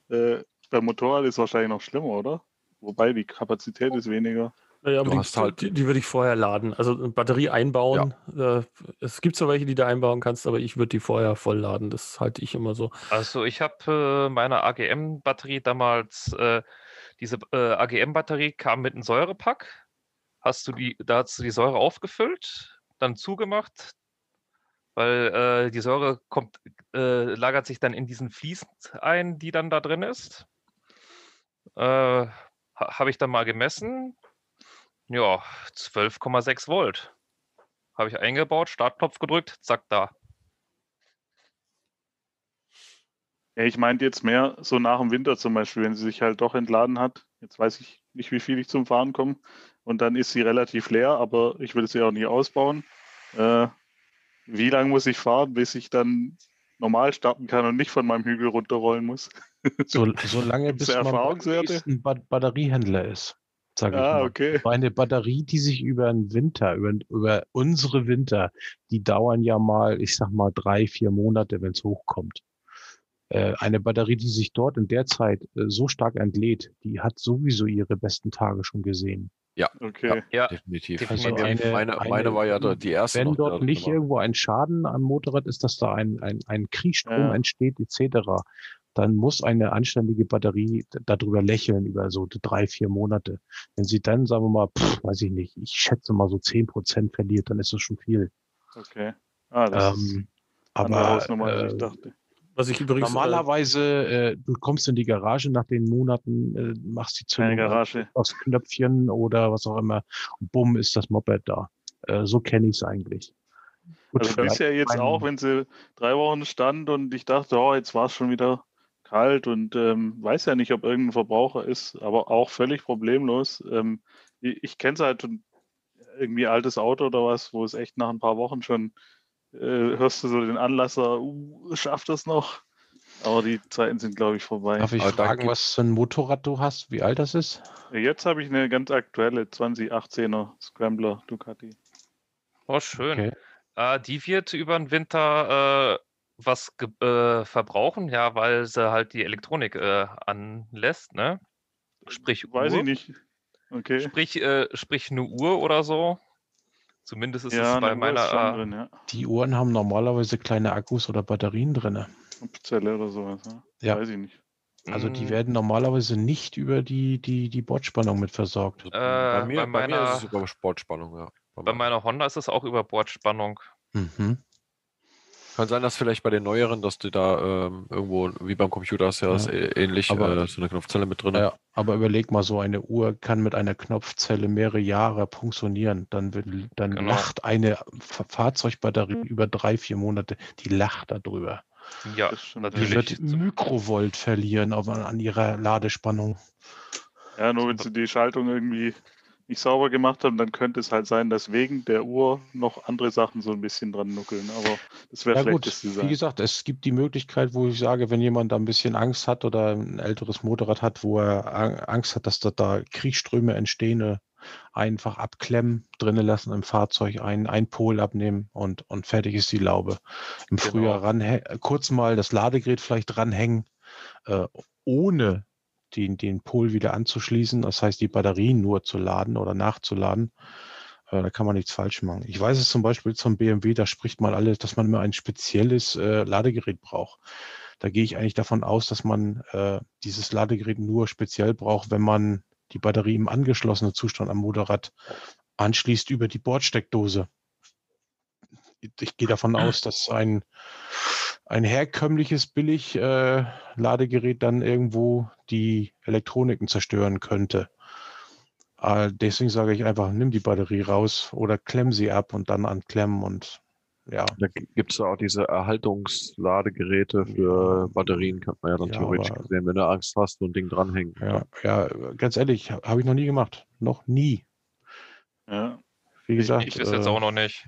Äh, beim Motorrad ist es wahrscheinlich noch schlimmer, oder? Wobei die Kapazität ist weniger.
Naja, aber
Du
die,
hast halt-
die, die würde ich vorher laden. Also eine Batterie einbauen. Äh, es gibt zwar welche, die du einbauen kannst, aber ich würde die vorher voll laden. Das halte ich immer so.
Also ich habe äh, meine AGM-Batterie damals, äh, diese äh, AGM-Batterie kam mit einem Säurepack. Hast du die, da hast du die Säure aufgefüllt, dann zugemacht, weil äh, die Säure kommt, äh, lagert sich dann in diesen Fliesen ein, die dann da drin ist. Äh, ha- habe ich dann mal gemessen. Ja, 12,6 Volt. Habe ich eingebaut, Startknopf gedrückt, zack, da.
Ich meinte jetzt mehr so nach dem Winter zum Beispiel, wenn sie sich halt doch entladen hat. Jetzt weiß ich nicht, wie viel ich zum Fahren komme. Und dann ist sie relativ leer, aber ich will sie auch nicht ausbauen. Äh, wie lange muss ich fahren, bis ich dann normal starten kann und nicht von meinem Hügel runterrollen muss?
So, so lange, bis man nächsten ba Batteriehändler ist, sage ich
ah,
mal.
okay.
So eine Batterie, die sich über den Winter, über, über unsere Winter, die dauern ja mal, ich sag mal, drei, vier Monate, wenn es hochkommt. Äh, eine Batterie, die sich dort in der Zeit äh, so stark entlädt, die hat sowieso ihre besten Tage schon gesehen.
Okay.
Ja,
Definitiv.
Also
Definitiv.
eine-
meine,
eine-
meine war ja die erste.
Wenn dort nicht
war-
irgendwo ein Schaden am Motorrad ist, dass da ein, ein, ein Kriegsstrom
Ja.
entsteht, etc., dann muss eine anständige Batterie darüber lächeln über so drei, vier Monate. Wenn sie dann, sagen wir mal, pff, weiß ich nicht, ich schätze mal so zehn Prozent verliert, dann ist das schon viel.
Okay. Ah, das ist
Ähm,
andere
aber
Hausnummer, als
äh,
ich dachte.
Was ich übrigens. Äh,
normalerweise, äh, du kommst in die Garage nach den Monaten, äh, machst die Zündung
Garage.
aufs Knöpfchen oder was auch immer und bumm ist das Moped da. Äh, so kenne ich es eigentlich. Gut,
Also bisher jetzt
einen-
auch, wenn sie drei Wochen stand und ich dachte, oh, jetzt war es schon wieder kalt und ähm, weiß ja nicht, ob irgendein Verbraucher ist, aber auch völlig problemlos. Ähm, ich ich kenne es halt schon, irgendwie altes Auto oder was, wo es echt nach ein paar Wochen schon äh, hörst du so den Anlasser, uh, schafft das noch? Aber die Zeiten sind, glaube ich, vorbei.
Darf ich
Aber
fragen, was für ein Motorrad du hast, wie alt das ist?
Jetzt habe ich eine ganz aktuelle 2018er Scrambler Ducati.
oh schön.
Okay.
Äh, die wird über den Winter äh, was äh, verbrauchen, ja, weil sie halt die Elektronik äh, anlässt, ne? Sprich
Weiß
Uhr.
ich nicht. Okay.
Sprich, äh, sprich eine Uhr oder so. Zumindest ist
Ja,
es bei meiner. Äh,
drin, ja.
Die Uhren haben normalerweise kleine Akkus oder Batterien drin.
Zelle oder sowas. Ja.
Ja.
Weiß ich nicht.
Also die
mh,
werden normalerweise nicht über die, die, die Bordspannung mit versorgt.
Äh,
bei, mir,
bei
bei, mir
meiner-
ist es über Sportspannung, ja.
bei
meiner-
meiner Honda ist es auch über Bordspannung.
Mhm.
Kann sein, dass vielleicht bei den neueren, dass du da ähm, irgendwo, wie beim Computer hast, ja,
Ja.
ist äh, ähnlich,
Aber-
äh, so eine Knopfzelle mit drin.
Ja, aber überleg mal, so eine Uhr kann mit einer Knopfzelle mehrere Jahre funktionieren. Dann, will, dann
Genau.
lacht eine Fa- Fahrzeugbatterie über drei, vier Monate, die lacht darüber.
Ja,
ja.
Die
natürlich.
wird Mikrovolt verlieren auf, an ihrer Ladespannung.
Ja, nur wenn sie die Schaltung irgendwie nicht sauber gemacht haben, dann könnte es halt sein, dass wegen der Uhr noch andere Sachen so ein bisschen dran nuckeln. Aber das wäre
Ja gut,
schlechtes
wie
Design.
gesagt, es gibt die Möglichkeit, wo ich sage, wenn jemand da ein bisschen Angst hat oder ein älteres Motorrad hat, wo er Ang- Angst hat, dass da, da Kriegsströme entstehen, äh, einfach abklemmen, drinnen lassen im Fahrzeug, ein, ein Pol abnehmen und, und fertig ist die Laube. Im
Genau.
Frühjahr ran, kurz mal das Ladegerät vielleicht dranhängen, äh, ohne den, den Pol wieder anzuschließen, das heißt die Batterien nur zu laden oder nachzuladen. Äh, da kann man nichts falsch machen. Ich weiß es zum Beispiel zum BMW, da spricht man alles, dass man immer ein spezielles äh, Ladegerät braucht. Da gehe ich eigentlich davon aus, dass man äh, dieses Ladegerät nur speziell braucht, wenn man die Batterie im angeschlossenen Zustand am Motorrad anschließt über die Bordsteckdose. Ich gehe davon aus, dass ein, ein herkömmliches billig äh, Ladegerät dann irgendwo die Elektroniken zerstören könnte. Äh, deswegen sage ich einfach, nimm die Batterie raus oder klemm sie ab und dann anklemmen und ja.
Da gibt es auch diese Erhaltungsladegeräte für Batterien, kann man ja dann
Ja,
theoretisch
aber-
gesehen, wenn du Angst hast, so ein Ding dranhängen.
Ja, ja, ganz ehrlich, habe ich noch nie gemacht. Noch nie.
Ja.
Wie gesagt,
Ich wüsste jetzt
äh,
auch noch nicht.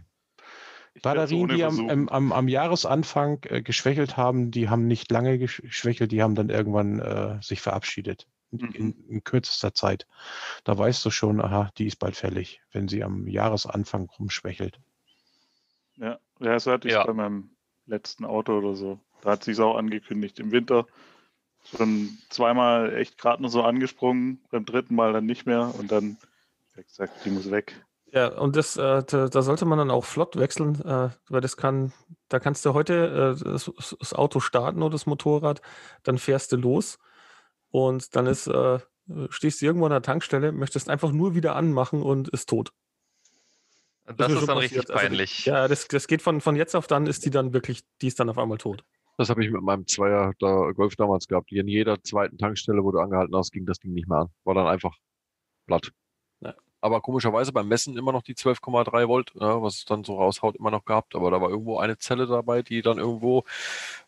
Batterien, die am, am, am, am Jahresanfang äh, geschwächelt haben, die haben nicht lange gesch- geschwächelt, die haben dann irgendwann äh, sich verabschiedet. In,
Mhm.
in, in kürzester Zeit. Da weißt du schon, aha, die ist bald fällig, wenn sie am Jahresanfang rumschwächelt.
Ja, ja so hatte ich
Ja.
bei meinem letzten Auto oder so. Da hat sich auch angekündigt. Im Winter schon zweimal echt gerade nur so angesprungen, beim dritten Mal dann nicht mehr und dann wie gesagt, die muss weg.
Ja, und das, äh, da, da sollte man dann auch flott wechseln, äh, weil das kann, da kannst du heute äh, das, das Auto starten oder das Motorrad, dann fährst du los und dann ist, äh, stehst du irgendwo an der Tankstelle, möchtest einfach nur wieder anmachen und ist tot.
Das
mir
ist
schon
dann richtig
passiert. Also,
peinlich.
Ja, das, das geht von, von jetzt auf dann, ist die dann wirklich, die ist dann auf einmal tot.
Das habe ich mit meinem Zweier da Golf damals gehabt. In jeder zweiten Tankstelle, wo du angehalten hast, ging das Ding nicht mehr an. War dann einfach platt. Aber komischerweise beim Messen immer noch die 12,3 Volt, ja, was es dann so raushaut, immer noch gehabt. Aber da war irgendwo eine Zelle dabei, die dann irgendwo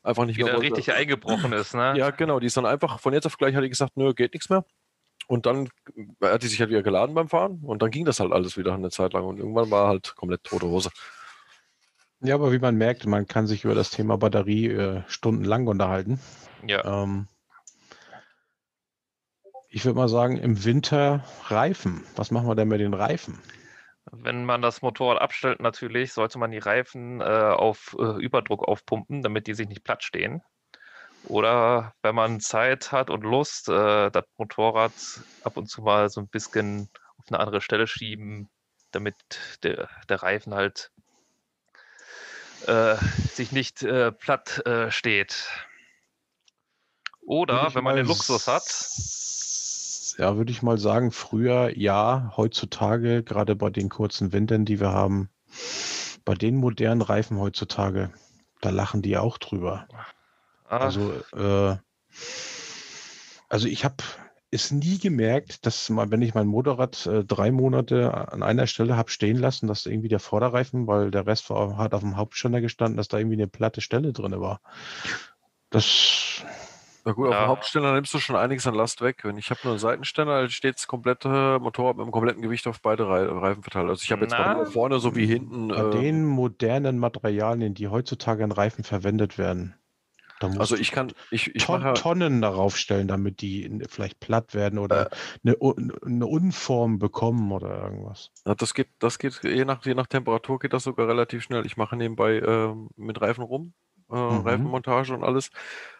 einfach nicht
Die
mehr wollte.
richtig eingebrochen ist, ne?
Ja, genau. Die ist dann einfach von jetzt auf gleich hat die gesagt, nö, geht nichts mehr. Und dann hat die sich halt wieder geladen beim Fahren und dann ging das halt alles wieder eine Zeit lang und irgendwann war halt komplett tote Hose.
Ja, aber wie man merkt, man kann sich über das Thema Batterie äh, stundenlang unterhalten.
Ja.
Ähm, ich würde mal sagen, im Winter Reifen. Was machen wir denn mit den Reifen?
Wenn man das Motorrad abstellt, natürlich, sollte man die Reifen äh, auf äh, Überdruck aufpumpen, damit die sich nicht platt stehen. Oder wenn man Zeit hat und Lust, äh, das Motorrad ab und zu mal so ein bisschen auf eine andere Stelle schieben, damit der, der Reifen halt äh, sich nicht äh, platt äh, steht. Oder wenn man den Luxus hat,
Ja, würde ich mal sagen, früher ja, heutzutage, gerade bei den kurzen Wintern, die wir haben, bei den modernen Reifen heutzutage, da lachen die auch drüber.
ah,
Also, äh, also ich habe es nie gemerkt, dass mal, wenn ich mein Motorrad äh, drei Monate an einer Stelle habe stehen lassen, dass irgendwie der Vorderreifen, weil der Rest war, hat auf dem Hauptständer gestanden, dass da irgendwie eine platte Stelle drin war. Das,
Na gut, auf
Ja.
dem Hauptständer nimmst du schon einiges an Last weg. Wenn ich habe nur einen Seitenständer, da steht das komplette Motorrad mit dem kompletten Gewicht auf beide Rei- Reifen verteilt. Also ich habe jetzt
Na.
vorne sowie hinten.
bei
äh,
den modernen Materialien, die heutzutage an Reifen verwendet werden, da musst
also ich kann, ich, ich
Ton,
mache,
Tonnen darauf stellen, damit die vielleicht platt werden oder
Äh.
eine, eine Unform bekommen oder irgendwas.
Das geht, das geht je nach, je nach Temperatur geht das sogar relativ schnell. Ich mache nebenbei äh, mit Reifen rum, äh,
Mhm.
Reifenmontage und alles.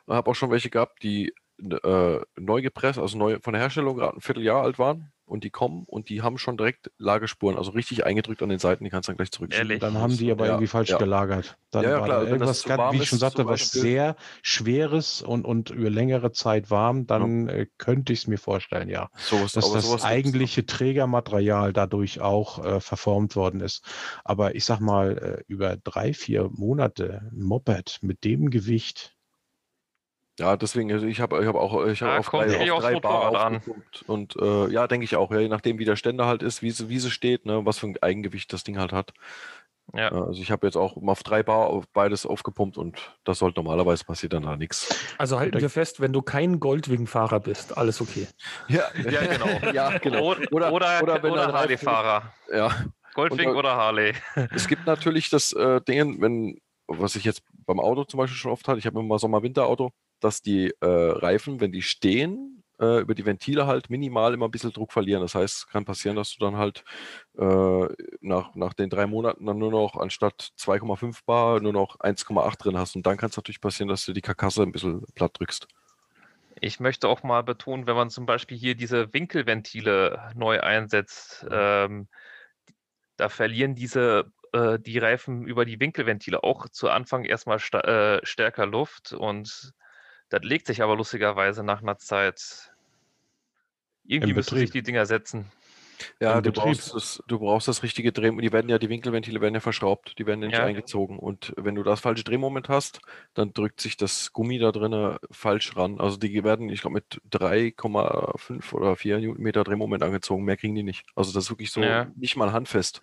Habe auch schon welche gehabt, die äh, neu gepresst, also neu von der Herstellung gerade ein Vierteljahr alt waren und die kommen und die haben schon direkt Lagespuren, also richtig eingedrückt an den Seiten, die kannst du dann gleich zurückschieben.
Ehrlich?
Dann haben die aber
Ja,
irgendwie falsch
ja.
gelagert. Dann
Ja, ja,
war
klar,
da
wenn das
irgendwas,
warm
wie ich schon sagte, was sehr Schweres und, und über längere Zeit warm, dann äh, könnte ich es mir vorstellen, ja.
Sowas,
Dass das eigentliche Trägermaterial dadurch auch äh, verformt worden ist. Aber ich sag mal, äh, über drei, vier Monate ein Moped mit dem Gewicht,
Ja, deswegen, also ich habe ich hab auch, ich hab
Ah,
auf drei, auf drei Bar aufgepumpt. Und äh, ja, denke ich auch, ja, je nachdem, wie der Ständer halt ist, wie sie, wie sie steht, ne, was für ein Eigengewicht das Ding halt hat.
Ja.
Also ich habe jetzt auch mal auf drei Bar auf beides aufgepumpt und das sollte normalerweise passiert dann da nichts.
Also halten wir fest, wenn du kein Goldwing-Fahrer bist, alles okay.
Ja,
Ja, genau.
ja, genau.
Oder, oder, oder,
oder
Harley-Fahrer.
Ja,
Goldwing
Und-
oder Harley.
es gibt natürlich das äh, Ding, wenn, was ich jetzt beim Auto zum Beispiel schon oft hatte, ich habe immer Sommer-Winter-Auto, dass die äh, Reifen, wenn die stehen, äh, über die Ventile halt minimal immer ein bisschen Druck verlieren. Das heißt, es kann passieren, dass du dann halt äh, nach, nach den drei Monaten dann nur noch anstatt 2,5 Bar nur noch 1,8 drin hast. Und dann kann es natürlich passieren, dass du die Karkasse ein bisschen platt drückst.
Ich möchte auch mal betonen, wenn man zum Beispiel hier diese Winkelventile neu einsetzt, ähm, da verlieren diese äh, die Reifen über die Winkelventile auch zu Anfang erstmal äh, stärker Luft und das legt sich aber lustigerweise nach einer Zeit. Irgendwie müssen sich die Dinger setzen.
Ja, du brauchst, das, du brauchst das richtige Dreh. Die werden ja, die Winkelventile werden ja verschraubt, die werden ja nicht
Ja.
eingezogen. Und wenn du das falsche Drehmoment hast, dann drückt sich das Gummi da drinnen falsch ran. Also die werden, ich glaube, mit 3,5 oder 4 Newtonmeter Drehmoment angezogen. Mehr kriegen die nicht. Also das ist wirklich so
Ja.
nicht mal handfest.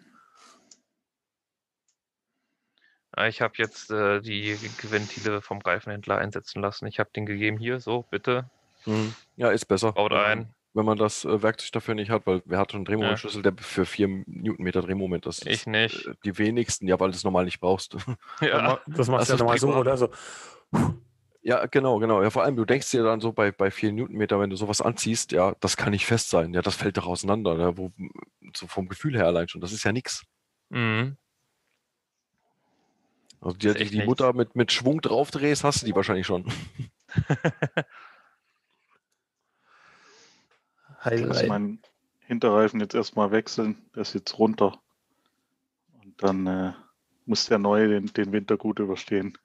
Ja, Ich habe jetzt äh, die Ventile vom Reifenhändler einsetzen lassen. Ich habe den gegeben hier, so, bitte,
Mhm. Ja, ist besser.
baut
Ähm,
ein.
Wenn man das äh, Werkzeug dafür nicht hat, weil wer hat schon einen Drehmomentschlüssel, der für 4 Newtonmeter Drehmoment, das ist
Ich nicht.
äh, die wenigsten, ja, weil du es normal nicht brauchst.
Ja,
Das machst du ja
ist
nochmal so oder so.
Ja, genau, genau. Ja, vor allem, du denkst dir dann so bei, bei 4 Newtonmeter, wenn du sowas anziehst, ja, das kann nicht fest sein. Ja, das fällt doch auseinander. Ne? Wo, so vom Gefühl her allein schon. Das ist ja nix.
mhm.
Also die, die,
echt
die. Mutter mit, mit Schwung draufdrehst, hast du die wahrscheinlich schon.
Ich muss meinen Hinterreifen jetzt erstmal wechseln. Der ist jetzt runter. Und dann äh, muss der neue den, den Winter gut überstehen.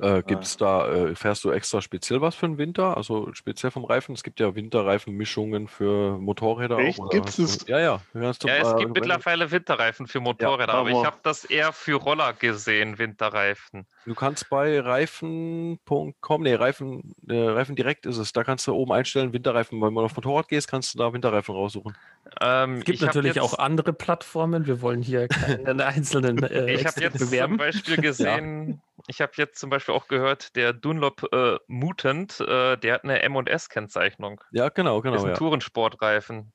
Äh, gibt's da, äh, fährst du extra speziell was für den Winter? Also speziell vom Reifen? Es gibt ja Winterreifenmischungen für Motorräder
Echt?
auch.
Gibt's
du-
das?
Ja, ja.
Ja, es
äh,
gibt mittlerweile Winterreifen für Motorräder, aber ich
aber-
habe das eher für Roller gesehen, Winterreifen.
Du kannst bei Reifen.com, nee, Reifen, äh, Reifen direkt ist es. Da kannst du oben einstellen, Winterreifen. Wenn du auf Motorrad gehst, kannst du da Winterreifen raussuchen.
Ähm,
Es gibt natürlich
jetzt,
auch andere Plattformen. Wir wollen hier keinen einzelnen äh,
Ich habe jetzt zum
bewerben.
Beispiel gesehen, ich habe jetzt zum Beispiel auch gehört, der Dunlop äh, Mutant, äh, der hat eine M&S-Kennzeichnung.
Ja, genau,
ist
genau.
ein
Ja.
Tourensportreifen.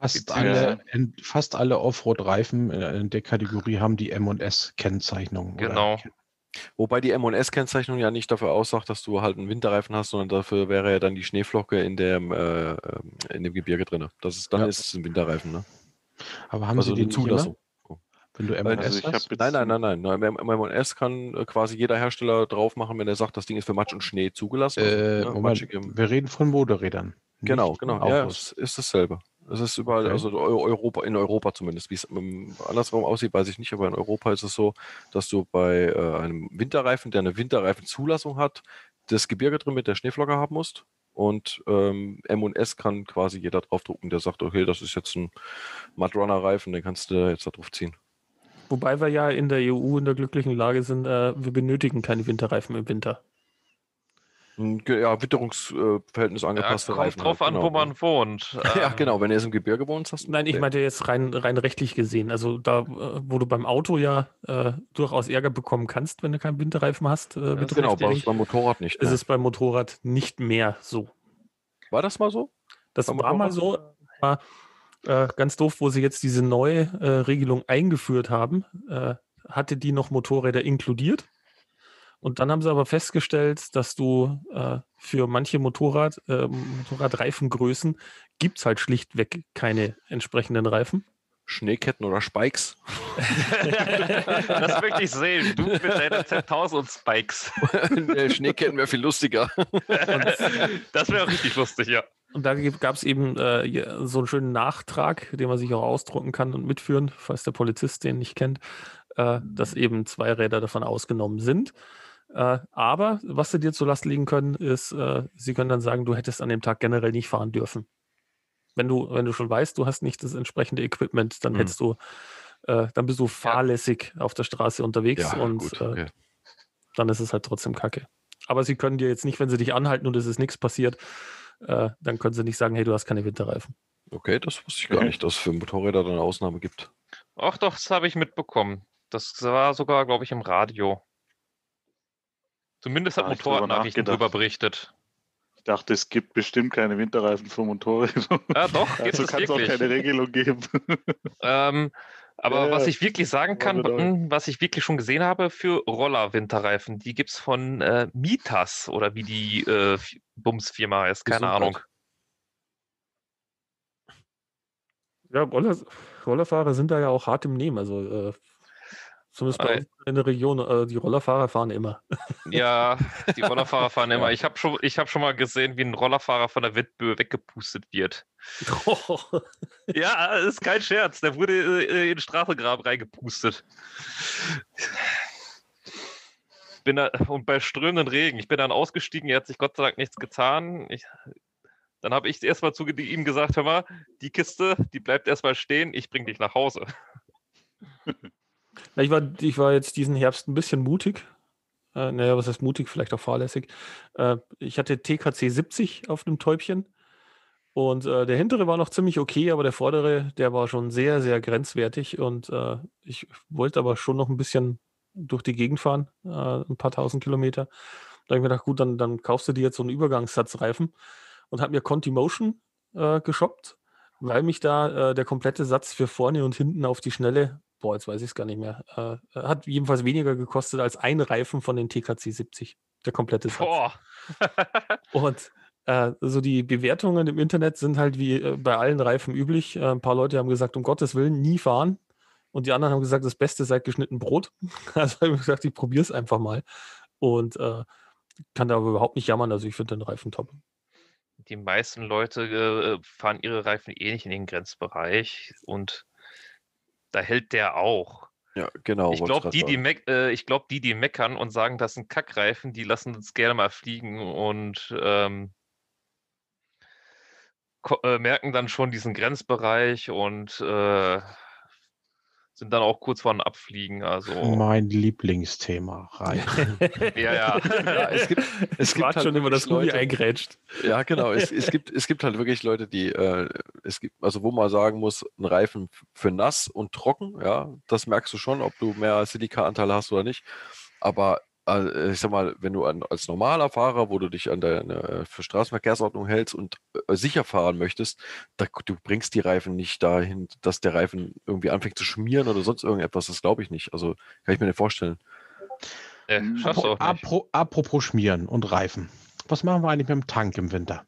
Fast alle, in, fast alle Offroad-Reifen in, in der Kategorie haben die M&S-Kennzeichnung. oder-
Genau.
Wobei die M&S-Kennzeichnung ja nicht dafür aussagt, dass du halt einen Winterreifen hast, sondern dafür wäre ja dann die Schneeflocke in dem, äh, ähm, in dem Gebirge drin. Das ist, dann
Ja.
ist es ein Winterreifen, ne?
Aber haben
also
sie die Zulassung?
Zulassung.
Wenn du M&S
Also
hast?
Nein, nein, nein, nein. M&S kann äh, quasi jeder Hersteller drauf machen, wenn er sagt, das Ding ist für Matsch und Schnee zugelassen.
Äh,
Also, ne,
Moment, wir reden von Motorrädern.
Genau, genau. Ja, es ist dasselbe. Es ist überall,
Okay.
also Eu- Europa, in Europa zumindest. Wie es ähm, andersrum aussieht, weiß ich nicht, aber in Europa ist es so, dass du bei äh, einem Winterreifen, der eine Winterreifenzulassung hat, das Gebirge drin mit der Schneeflocke haben musst. Und ähm, M&S kann quasi jeder draufdrucken, der sagt, okay, das ist jetzt ein Mudrunner-Reifen, den kannst du jetzt da drauf ziehen.
Wobei wir ja in der EU in der glücklichen Lage sind, äh, wir benötigen keine Winterreifen im Winter.
Ja, Witterungsverhältnis
Ja,
angepasste
kommt
Reifen.
drauf
halt,
an,
genau.
wo man wohnt.
Ja,
Ähm,
genau. Wenn du jetzt im Gebirge wohnst, hast du.
Nein, ich meinte jetzt rein, rein rechtlich gesehen. Also da, äh, wo du beim Auto ja äh, durchaus Ärger bekommen kannst, wenn du keinen Winterreifen hast, äh,
Genau, bei,
rechtlich,
beim Motorrad nicht.
ist
ne?
es beim Motorrad nicht mehr so.
War das mal so?
Das
Beim
war mal so,
Motorrad?
war äh, ganz doof, wo sie jetzt diese neue äh, Regelung eingeführt haben, äh, hatte die noch Motorräder inkludiert. Und dann haben sie aber festgestellt, dass du äh, für manche Motorrad, äh, Motorradreifengrößen gibt es halt schlichtweg keine entsprechenden Reifen.
Schneeketten oder Spikes.
das möchte ich sehen. Du mit deiner Z1000 Spikes.
Nee, Schneeketten wäre viel lustiger.
Das wäre richtig lustig, ja.
Und da gab es eben äh, so einen schönen Nachtrag, den man sich auch ausdrucken kann und mitführen, falls der Polizist den nicht kennt, äh, dass eben zwei Räder davon ausgenommen sind. Äh, aber was sie dir zur Last legen können, ist, äh, sie können dann sagen, du hättest an dem Tag generell nicht fahren dürfen. Wenn du, wenn du schon weißt, du hast nicht das entsprechende Equipment, dann
Hm.
hättest du, äh, dann bist du fahrlässig auf der Straße unterwegs und
gut,
äh,
okay.
dann ist es halt trotzdem Kacke. Aber sie können dir jetzt nicht, wenn sie dich anhalten und es ist nichts passiert, äh, dann können sie nicht sagen, hey, du hast keine Winterreifen.
okay, das wusste ich gar nicht, dass es für Motorräder dann eine Ausnahme gibt.
Ach doch, das habe ich mitbekommen. Das war sogar, glaube ich, im Radio. Zumindest hat Motorradnachrichten
nachgedacht.
darüber berichtet.
Ich dachte, es gibt bestimmt keine Winterreifen für Motorräder.
Ja, doch, gibt
Also
es
kann es auch keine Regelung geben.
Ähm, aber
Ja,
was ich wirklich sagen kann, was ich wirklich schon gesehen habe für Roller-Winterreifen, die gibt es von äh, Mitas oder wie die äh, Bums-Firma heißt, keine
Gesundheit.
Ahnung.
Ja, Roller, Rollerfahrer sind da ja auch hart im Nehmen. Also äh, zumindest bei
Ei.
uns in der Region, äh, die Rollerfahrer fahren immer.
Ja, die Rollerfahrer fahren immer. Ich habe schon, ich hab schon mal gesehen, wie ein Rollerfahrer von der Windböe weggepustet wird. Ja, ist kein Scherz. Der wurde äh, in den Straßengraben reingepustet. Bin da, und bei strömenden Regen. Ich bin dann ausgestiegen, er hat sich Gott sei Dank nichts getan. Ich, Dann habe ich erstmal zu ihm gesagt, hör mal, die Kiste, die bleibt erstmal stehen, ich bring dich nach Hause.
Ich war, ich war jetzt diesen Herbst ein bisschen mutig. Äh, naja, was heißt mutig? Vielleicht auch fahrlässig. Äh, ich hatte TKC 70 auf einem Täubchen. Und äh, der hintere war noch ziemlich okay, aber der vordere, der war schon sehr, sehr grenzwertig. Und äh, ich wollte aber schon noch ein bisschen durch die Gegend fahren, äh, ein paar tausend Kilometer. Da habe ich mir gedacht, gut, dann, dann kaufst du dir jetzt so einen Übergangssatzreifen und habe mir Conti Motion äh, geshoppt, weil mich da äh, der komplette Satz für vorne und hinten auf die Schnelle, boah, jetzt weiß ich es gar nicht mehr, äh, hat jedenfalls weniger gekostet als ein Reifen von den TKC 70. Der komplette Satz.
Boah.
Und äh, so die Bewertungen im Internet sind halt wie äh, bei allen Reifen üblich. Äh, ein paar Leute haben gesagt, um Gottes Willen, nie fahren. Und die anderen haben gesagt, das Beste seit geschnitten Brot. Also habe ich gesagt, ich probiere es einfach mal. Und äh, kann da aber überhaupt nicht jammern. Also ich finde den Reifen top.
Die meisten Leute äh, fahren ihre Reifen eh nicht in den Grenzbereich und da hält der auch.
Ja, genau.
Ich glaube, die, die, meck, äh, ich glaub, die, die meckern und sagen, das sind Kackreifen, die lassen uns gerne mal fliegen und ähm, äh, merken dann schon diesen Grenzbereich und äh, sind dann auch kurz vor dem Abfliegen. Also,
Mein Lieblingsthema. Rein.
ja, ja.
Ja, es gibt, es gibt halt
schon immer, Ruby
Leute-
eingrätscht.
Ja, genau. Es, es, gibt, es gibt halt wirklich Leute, die, äh, es gibt, also wo man sagen muss, ein Reifen für nass und trocken, ja, das merkst du schon, ob du mehr Silika-Anteile hast oder nicht. Aber ich sag mal, wenn du an, als normaler Fahrer, wo du dich an deine äh, für Straßenverkehrsordnung hältst und äh, sicher fahren möchtest, da, du bringst die Reifen nicht dahin, dass der Reifen irgendwie anfängt zu schmieren oder sonst irgendetwas. Das glaube ich nicht. Also kann ich mir nicht vorstellen.
äh, schaffst du auch nicht.
Apro apropos Schmieren und Reifen. Was machen wir eigentlich mit dem Tank im Winter?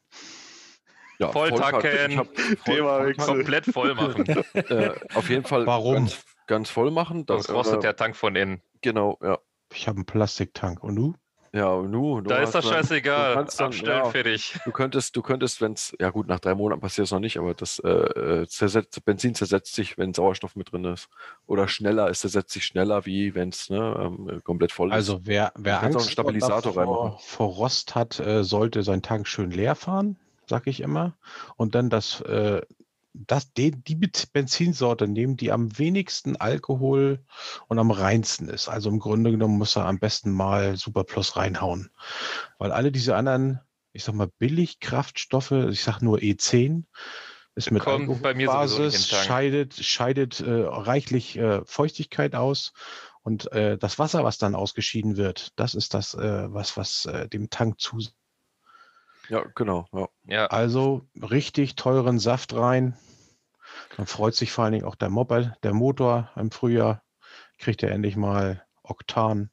Ja,
Volltanken.
Voll-.
Komplett voll machen.
äh, auf jeden Fall
Warum?
Ganz, ganz voll machen.
Sonst
Da-
rostet
äh,
der Tank von innen.
Genau, ja.
Ich habe einen Plastiktank. Und du?
Ja, und nu, du
Da ist das
dann-
scheißegal.
du kannst dann-
Abstellen,
ja.
fertig.
Du könntest, du könntest, wenn es, ja gut, nach drei Monaten passiert es noch nicht, aber das äh, äh, zersetzt, Benzin zersetzt sich, wenn Sauerstoff mit drin ist. Oder schneller, es zersetzt sich schneller, wie wenn es ne, ähm, komplett voll ist.
Also wer, wer
auch einen
Angst
Stabilisator
vor,
reinmachen.
vor Rost hat, äh, sollte seinen Tank schön leer fahren, sag ich immer. Und dann das, äh, das die, die Benzinsorte nehmen, die am wenigsten Alkohol und am reinsten ist. Also im Grunde genommen muss er am besten mal Super Plus reinhauen. Weil alle diese anderen, ich sag mal, Billigkraftstoffe, ich sag nur E10, ist mit
Kommt
Alkoholbasis, scheidet, scheidet äh, reichlich äh, Feuchtigkeit aus. Und äh, das Wasser, was dann ausgeschieden wird, das ist das, äh, was, was äh, dem Tank zu.
Ja, genau. Ja.
Ja,
Also richtig teuren Saft rein. Dann freut sich vor allen Dingen auch der Moped, der Motor im Frühjahr. Kriegt er endlich mal Oktan.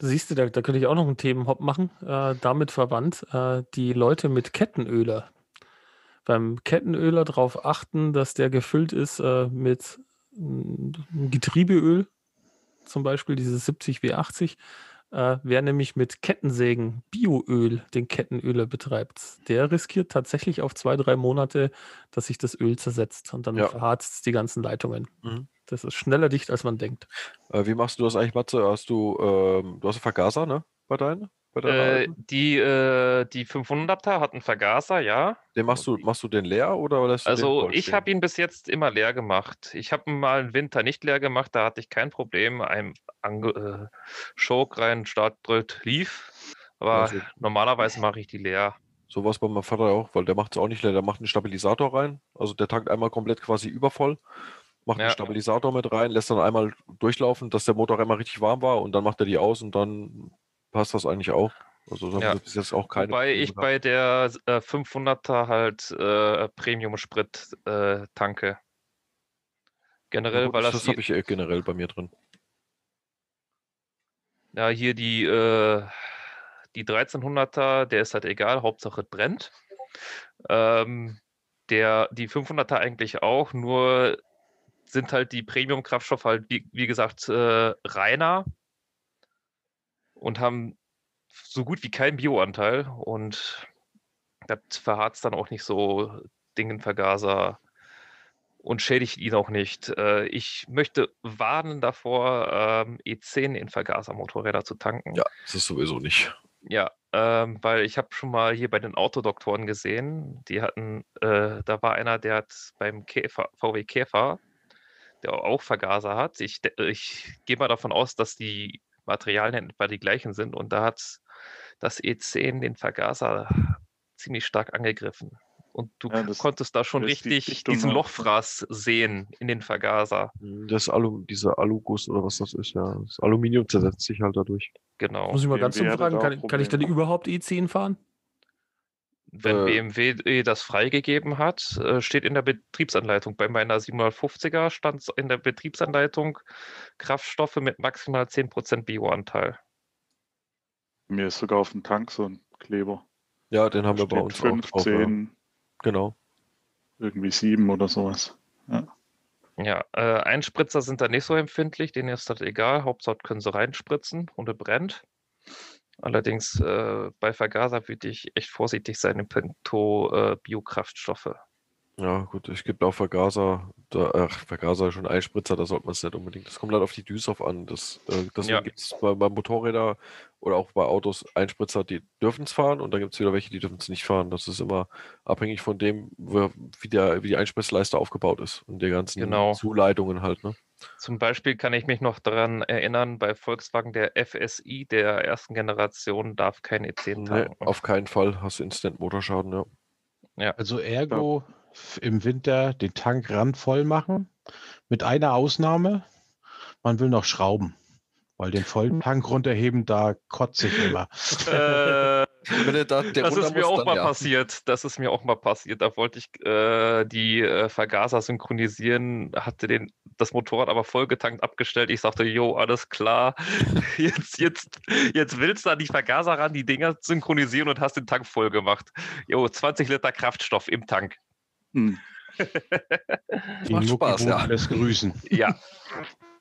Siehst du, da, da könnte ich auch noch einen Themenhop machen, äh, damit verwandt. Äh, die Leute mit Kettenöler. Beim Kettenöler darauf achten, dass der gefüllt ist äh, mit mm, Getriebeöl, zum Beispiel dieses 70 W80. Äh, wer nämlich mit Kettensägen Bioöl den Kettenöler betreibt, der riskiert tatsächlich auf zwei, drei Monate, dass sich das Öl zersetzt und dann
Ja.
verharzt es die ganzen Leitungen.
Mhm.
Das ist schneller dicht, als man denkt.
Äh, wie machst du das eigentlich, Matze? Hast du, ähm, du hast einen Vergaser, ne? Bei deinen?
Äh, die, äh, die 500er hat einen Vergaser, ja.
Den machst du, machst du den leer oder lässt du
Also ich habe ihn bis jetzt immer leer gemacht. Ich habe ihn mal im Winter nicht leer gemacht, da hatte ich kein Problem. Ein Ange äh, Schock rein, Startbrett lief. Aber
Also-
normalerweise mache ich die leer.
Sowas bei meinem Vater auch, weil der macht es auch nicht leer. Der macht einen Stabilisator rein. Also der tankt einmal komplett quasi übervoll, macht einen
Ja.
Stabilisator mit rein, lässt dann einmal durchlaufen, dass der Motor einmal richtig warm war und dann macht er die aus und dann passt das eigentlich auch. Also da
Ja.
bis jetzt auch keine
Wobei
Probleme
ich bei der äh, 500er halt äh, Premium-Sprit äh, tanke. Generell,
gut,
weil das,
das habe ich äh, generell bei mir drin.
ja hier die, äh, die 1300er, der ist halt egal, Hauptsache brennt. Ähm, der, die 500er eigentlich auch, nur sind halt die Premium-Kraftstoffe halt, wie, wie gesagt, äh, reiner und haben so gut wie keinen Bioanteil und das verharzt dann auch nicht so Dingenvergaser und schädigt ihn auch nicht. Äh, ich möchte warnen davor, ähm, E10 in Vergasermotorräder zu tanken.
Ja, das ist sowieso nicht.
Ja, ähm, weil ich habe schon mal hier bei den Autodoktoren gesehen, die hatten, äh, da war einer, der hat beim Käfer, VW Käfer, der auch Vergaser hat. Ich, de- ich gehe mal davon aus, dass die Materialien etwa die gleichen sind und da hat das E10 den Vergaser ziemlich stark angegriffen. Und du
Ja, das
konntest da schon
die
richtig
Dichtung
diesen Lochfraß sehen in den Vergaser.
Das Alu, dieser Aluguss oder was das ist, ja. Das Aluminium zersetzt sich halt dadurch.
Genau.
Muss ich mal ganz
BMW
dumm
hatte
fragen, kann, kann ich denn überhaupt E10 fahren?
Wenn
Äh,
BMW eh das freigegeben hat, äh, steht in der Betriebsanleitung. Bei meiner 750er stand in der Betriebsanleitung Kraftstoffe mit maximal 10% Bioanteil.
Mir ist sogar auf dem Tank so ein Kleber.
Ja, den haben wir
Steht
bei uns auch drauf. Ja.
15,
Genau.
irgendwie 7 oder sowas.
Ja, äh, Einspritzer sind da nicht so empfindlich, denen ist das egal. Hauptsache können sie reinspritzen und es brennt. Allerdings äh, bei Vergaser würde ich echt vorsichtig sein im Pinto äh, Biokraftstoffe.
Ja, gut, ich gebe auch Vergaser, da, ach, Vergaser schon Einspritzer, da sollte man es nicht unbedingt. Das kommt halt auf die Düse auf an. Das, äh, deswegen
Ja.
gibt es bei, bei Motorrädern oder auch bei Autos Einspritzer, die dürfen es fahren und dann gibt es wieder welche, die dürfen es nicht fahren. Das ist immer abhängig von dem, wie, der, wie die Einspritzleiste aufgebaut ist und der ganzen
Genau.
Zuleitungen halt. Ne?
Zum Beispiel kann ich mich noch daran erinnern, bei Volkswagen der FSI der ersten Generation darf kein E10
Nee,
tanken.
auf keinen Fall hast du Instant-Motorschaden, ja.
Also ergo f- im Winter den Tank randvoll machen. Mit einer Ausnahme, man will noch schrauben. Weil den vollen Tank runterheben, da kotze ich immer.
Äh,
da, der
das ist mir auch
dann
mal
ja.
passiert. Das ist mir auch mal passiert. Da wollte ich äh, die äh, Vergaser synchronisieren, hatte den, das Motorrad aber vollgetankt abgestellt. Ich sagte, jo, alles klar. Jetzt, jetzt, jetzt willst du an die Vergaser ran, die Dinger synchronisieren und hast den Tank voll gemacht. Jo, 20 Liter Kraftstoff im Tank.
Hm.
Macht Spaß, ja.
lässt grüßen.
Ja,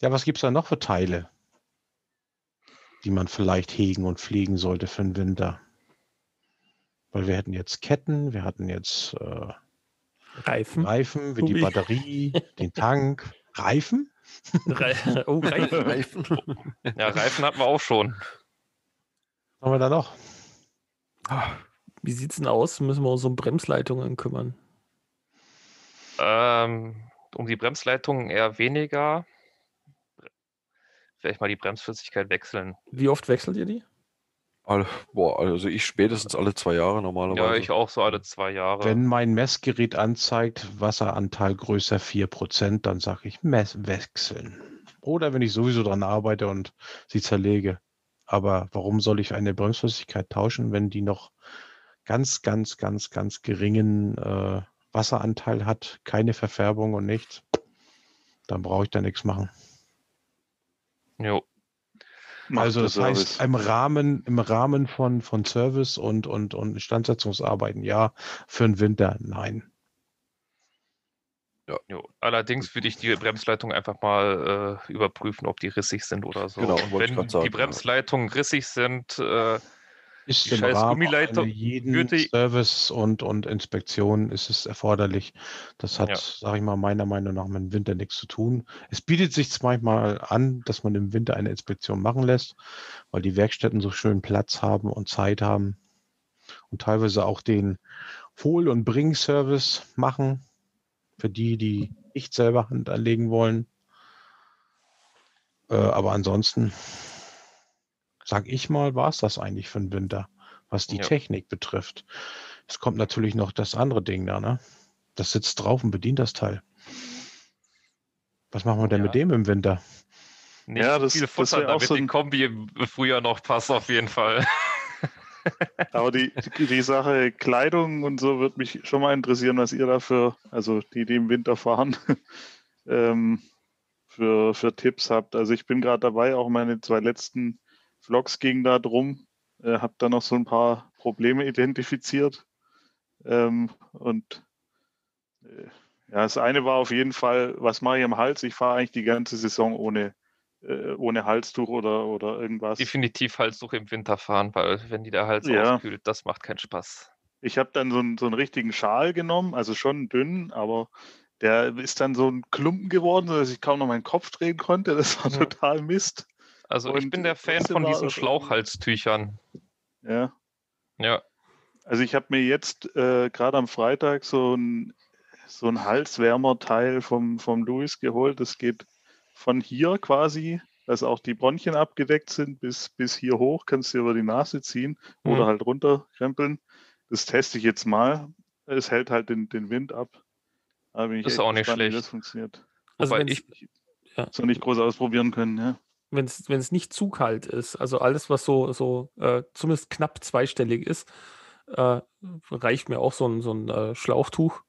Ja, was gibt es da noch für Teile, die man vielleicht hegen und pflegen sollte für den Winter? Weil wir hätten jetzt Ketten, wir hatten jetzt äh,
Reifen.
Reifen, wie die. Batterie, den Tank. Reifen?
Re oh, Reifen.
Reifen.
ja, Reifen hatten wir auch schon.
Was haben wir da noch?
Wie sieht's denn aus? Müssen wir uns um Bremsleitungen kümmern?
Ähm, um die Bremsleitungen eher weniger. Vielleicht mal die Bremsflüssigkeit wechseln.
Wie oft wechselt ihr die?
Alle, boah, also ich spätestens alle zwei Jahre normalerweise.
Ja, ich auch so alle zwei Jahre.
Wenn mein Messgerät anzeigt, Wasseranteil größer 4%, dann sage ich Mess wechseln. Oder wenn ich sowieso dran arbeite und sie zerlege. Aber warum soll ich eine Bremsflüssigkeit tauschen, wenn die noch ganz, ganz, ganz, ganz geringen äh, Wasseranteil hat, keine Verfärbung und nichts? Dann brauche ich da nichts machen.
Jo.
Also das heißt, im Rahmen, im Rahmen von, von Service und, und, und Instandsetzungsarbeiten ja, für den Winter nein.
Jo. Allerdings würde ich die Bremsleitung einfach mal äh, überprüfen, ob die rissig sind oder so.
Genau,
wenn
grad sagen,
die
ja.
Bremsleitungen rissig sind, äh,
Ist im
scheiß
Rahmen einer jeden Service und, und Inspektion ist es erforderlich. Das hat,
Ja.
sage ich mal, meiner Meinung nach mit dem Winter nichts zu tun. Es bietet sich manchmal an, dass man im Winter eine Inspektion machen lässt, weil die Werkstätten so schön Platz haben und Zeit haben und teilweise auch den Hol- und Bring-Service machen für die, die nicht selber Hand anlegen wollen. Äh, aber ansonsten, sag ich mal, war es das eigentlich für den Winter, was die
Ja.
Technik betrifft. Es kommt natürlich noch das andere Ding da, ne? Das sitzt drauf und bedient das Teil. Was machen wir denn
Ja.
mit dem im Winter?
nicht
Ja, das-
viel
das
Futter,
auch
damit
so
die
ein-
Kombi im Frühjahr noch passt auf jeden Fall.
Aber die, die, die Sache Kleidung und so würde mich schon mal interessieren, was ihr dafür, also die, die im Winter fahren, ähm, für, für Tipps habt. Also ich bin gerade dabei, auch meine zwei letzten Vlogs gingen da drum, äh, habe da noch so ein paar Probleme identifiziert. Ähm, und äh, ja, das eine war auf jeden Fall, was mache ich am Hals? Ich fahre eigentlich die ganze Saison ohne, äh, ohne Halstuch oder, oder irgendwas.
Definitiv Halstuch im Winter fahren, weil wenn die der Hals
Ja.
auskühlt, das macht keinen Spaß.
Ich habe dann so, einen- so einen richtigen Schal genommen, also schon dünn, aber der ist dann so ein Klumpen geworden, sodass ich kaum noch meinen Kopf drehen konnte. Das war
Ja.
total Mist.
Also ich
Und
bin der Fan von diesen Schlauchhalstüchern.
Ja.
Ja.
Also ich habe mir jetzt äh, gerade am Freitag so ein, so ein Halswärmerteil vom, vom Louis geholt. Das geht von hier quasi, dass auch die Bronchien abgedeckt sind, bis, bis hier hoch, kannst du über die Nase ziehen oder
Mhm.
halt runterkrempeln. Das teste ich jetzt mal. Es hält halt den, den Wind ab. Da bin ich
Ist auch nicht
gespannt, wie
schlecht.
das funktioniert.
Also
Wobei
wenn's-
ich,
So nicht groß ausprobieren können, ja.
Wenn es nicht zu kalt ist, also alles, was so, so äh, zumindest knapp zweistellig ist, äh, reicht mir auch so ein, so ein äh, Schlauchtuch.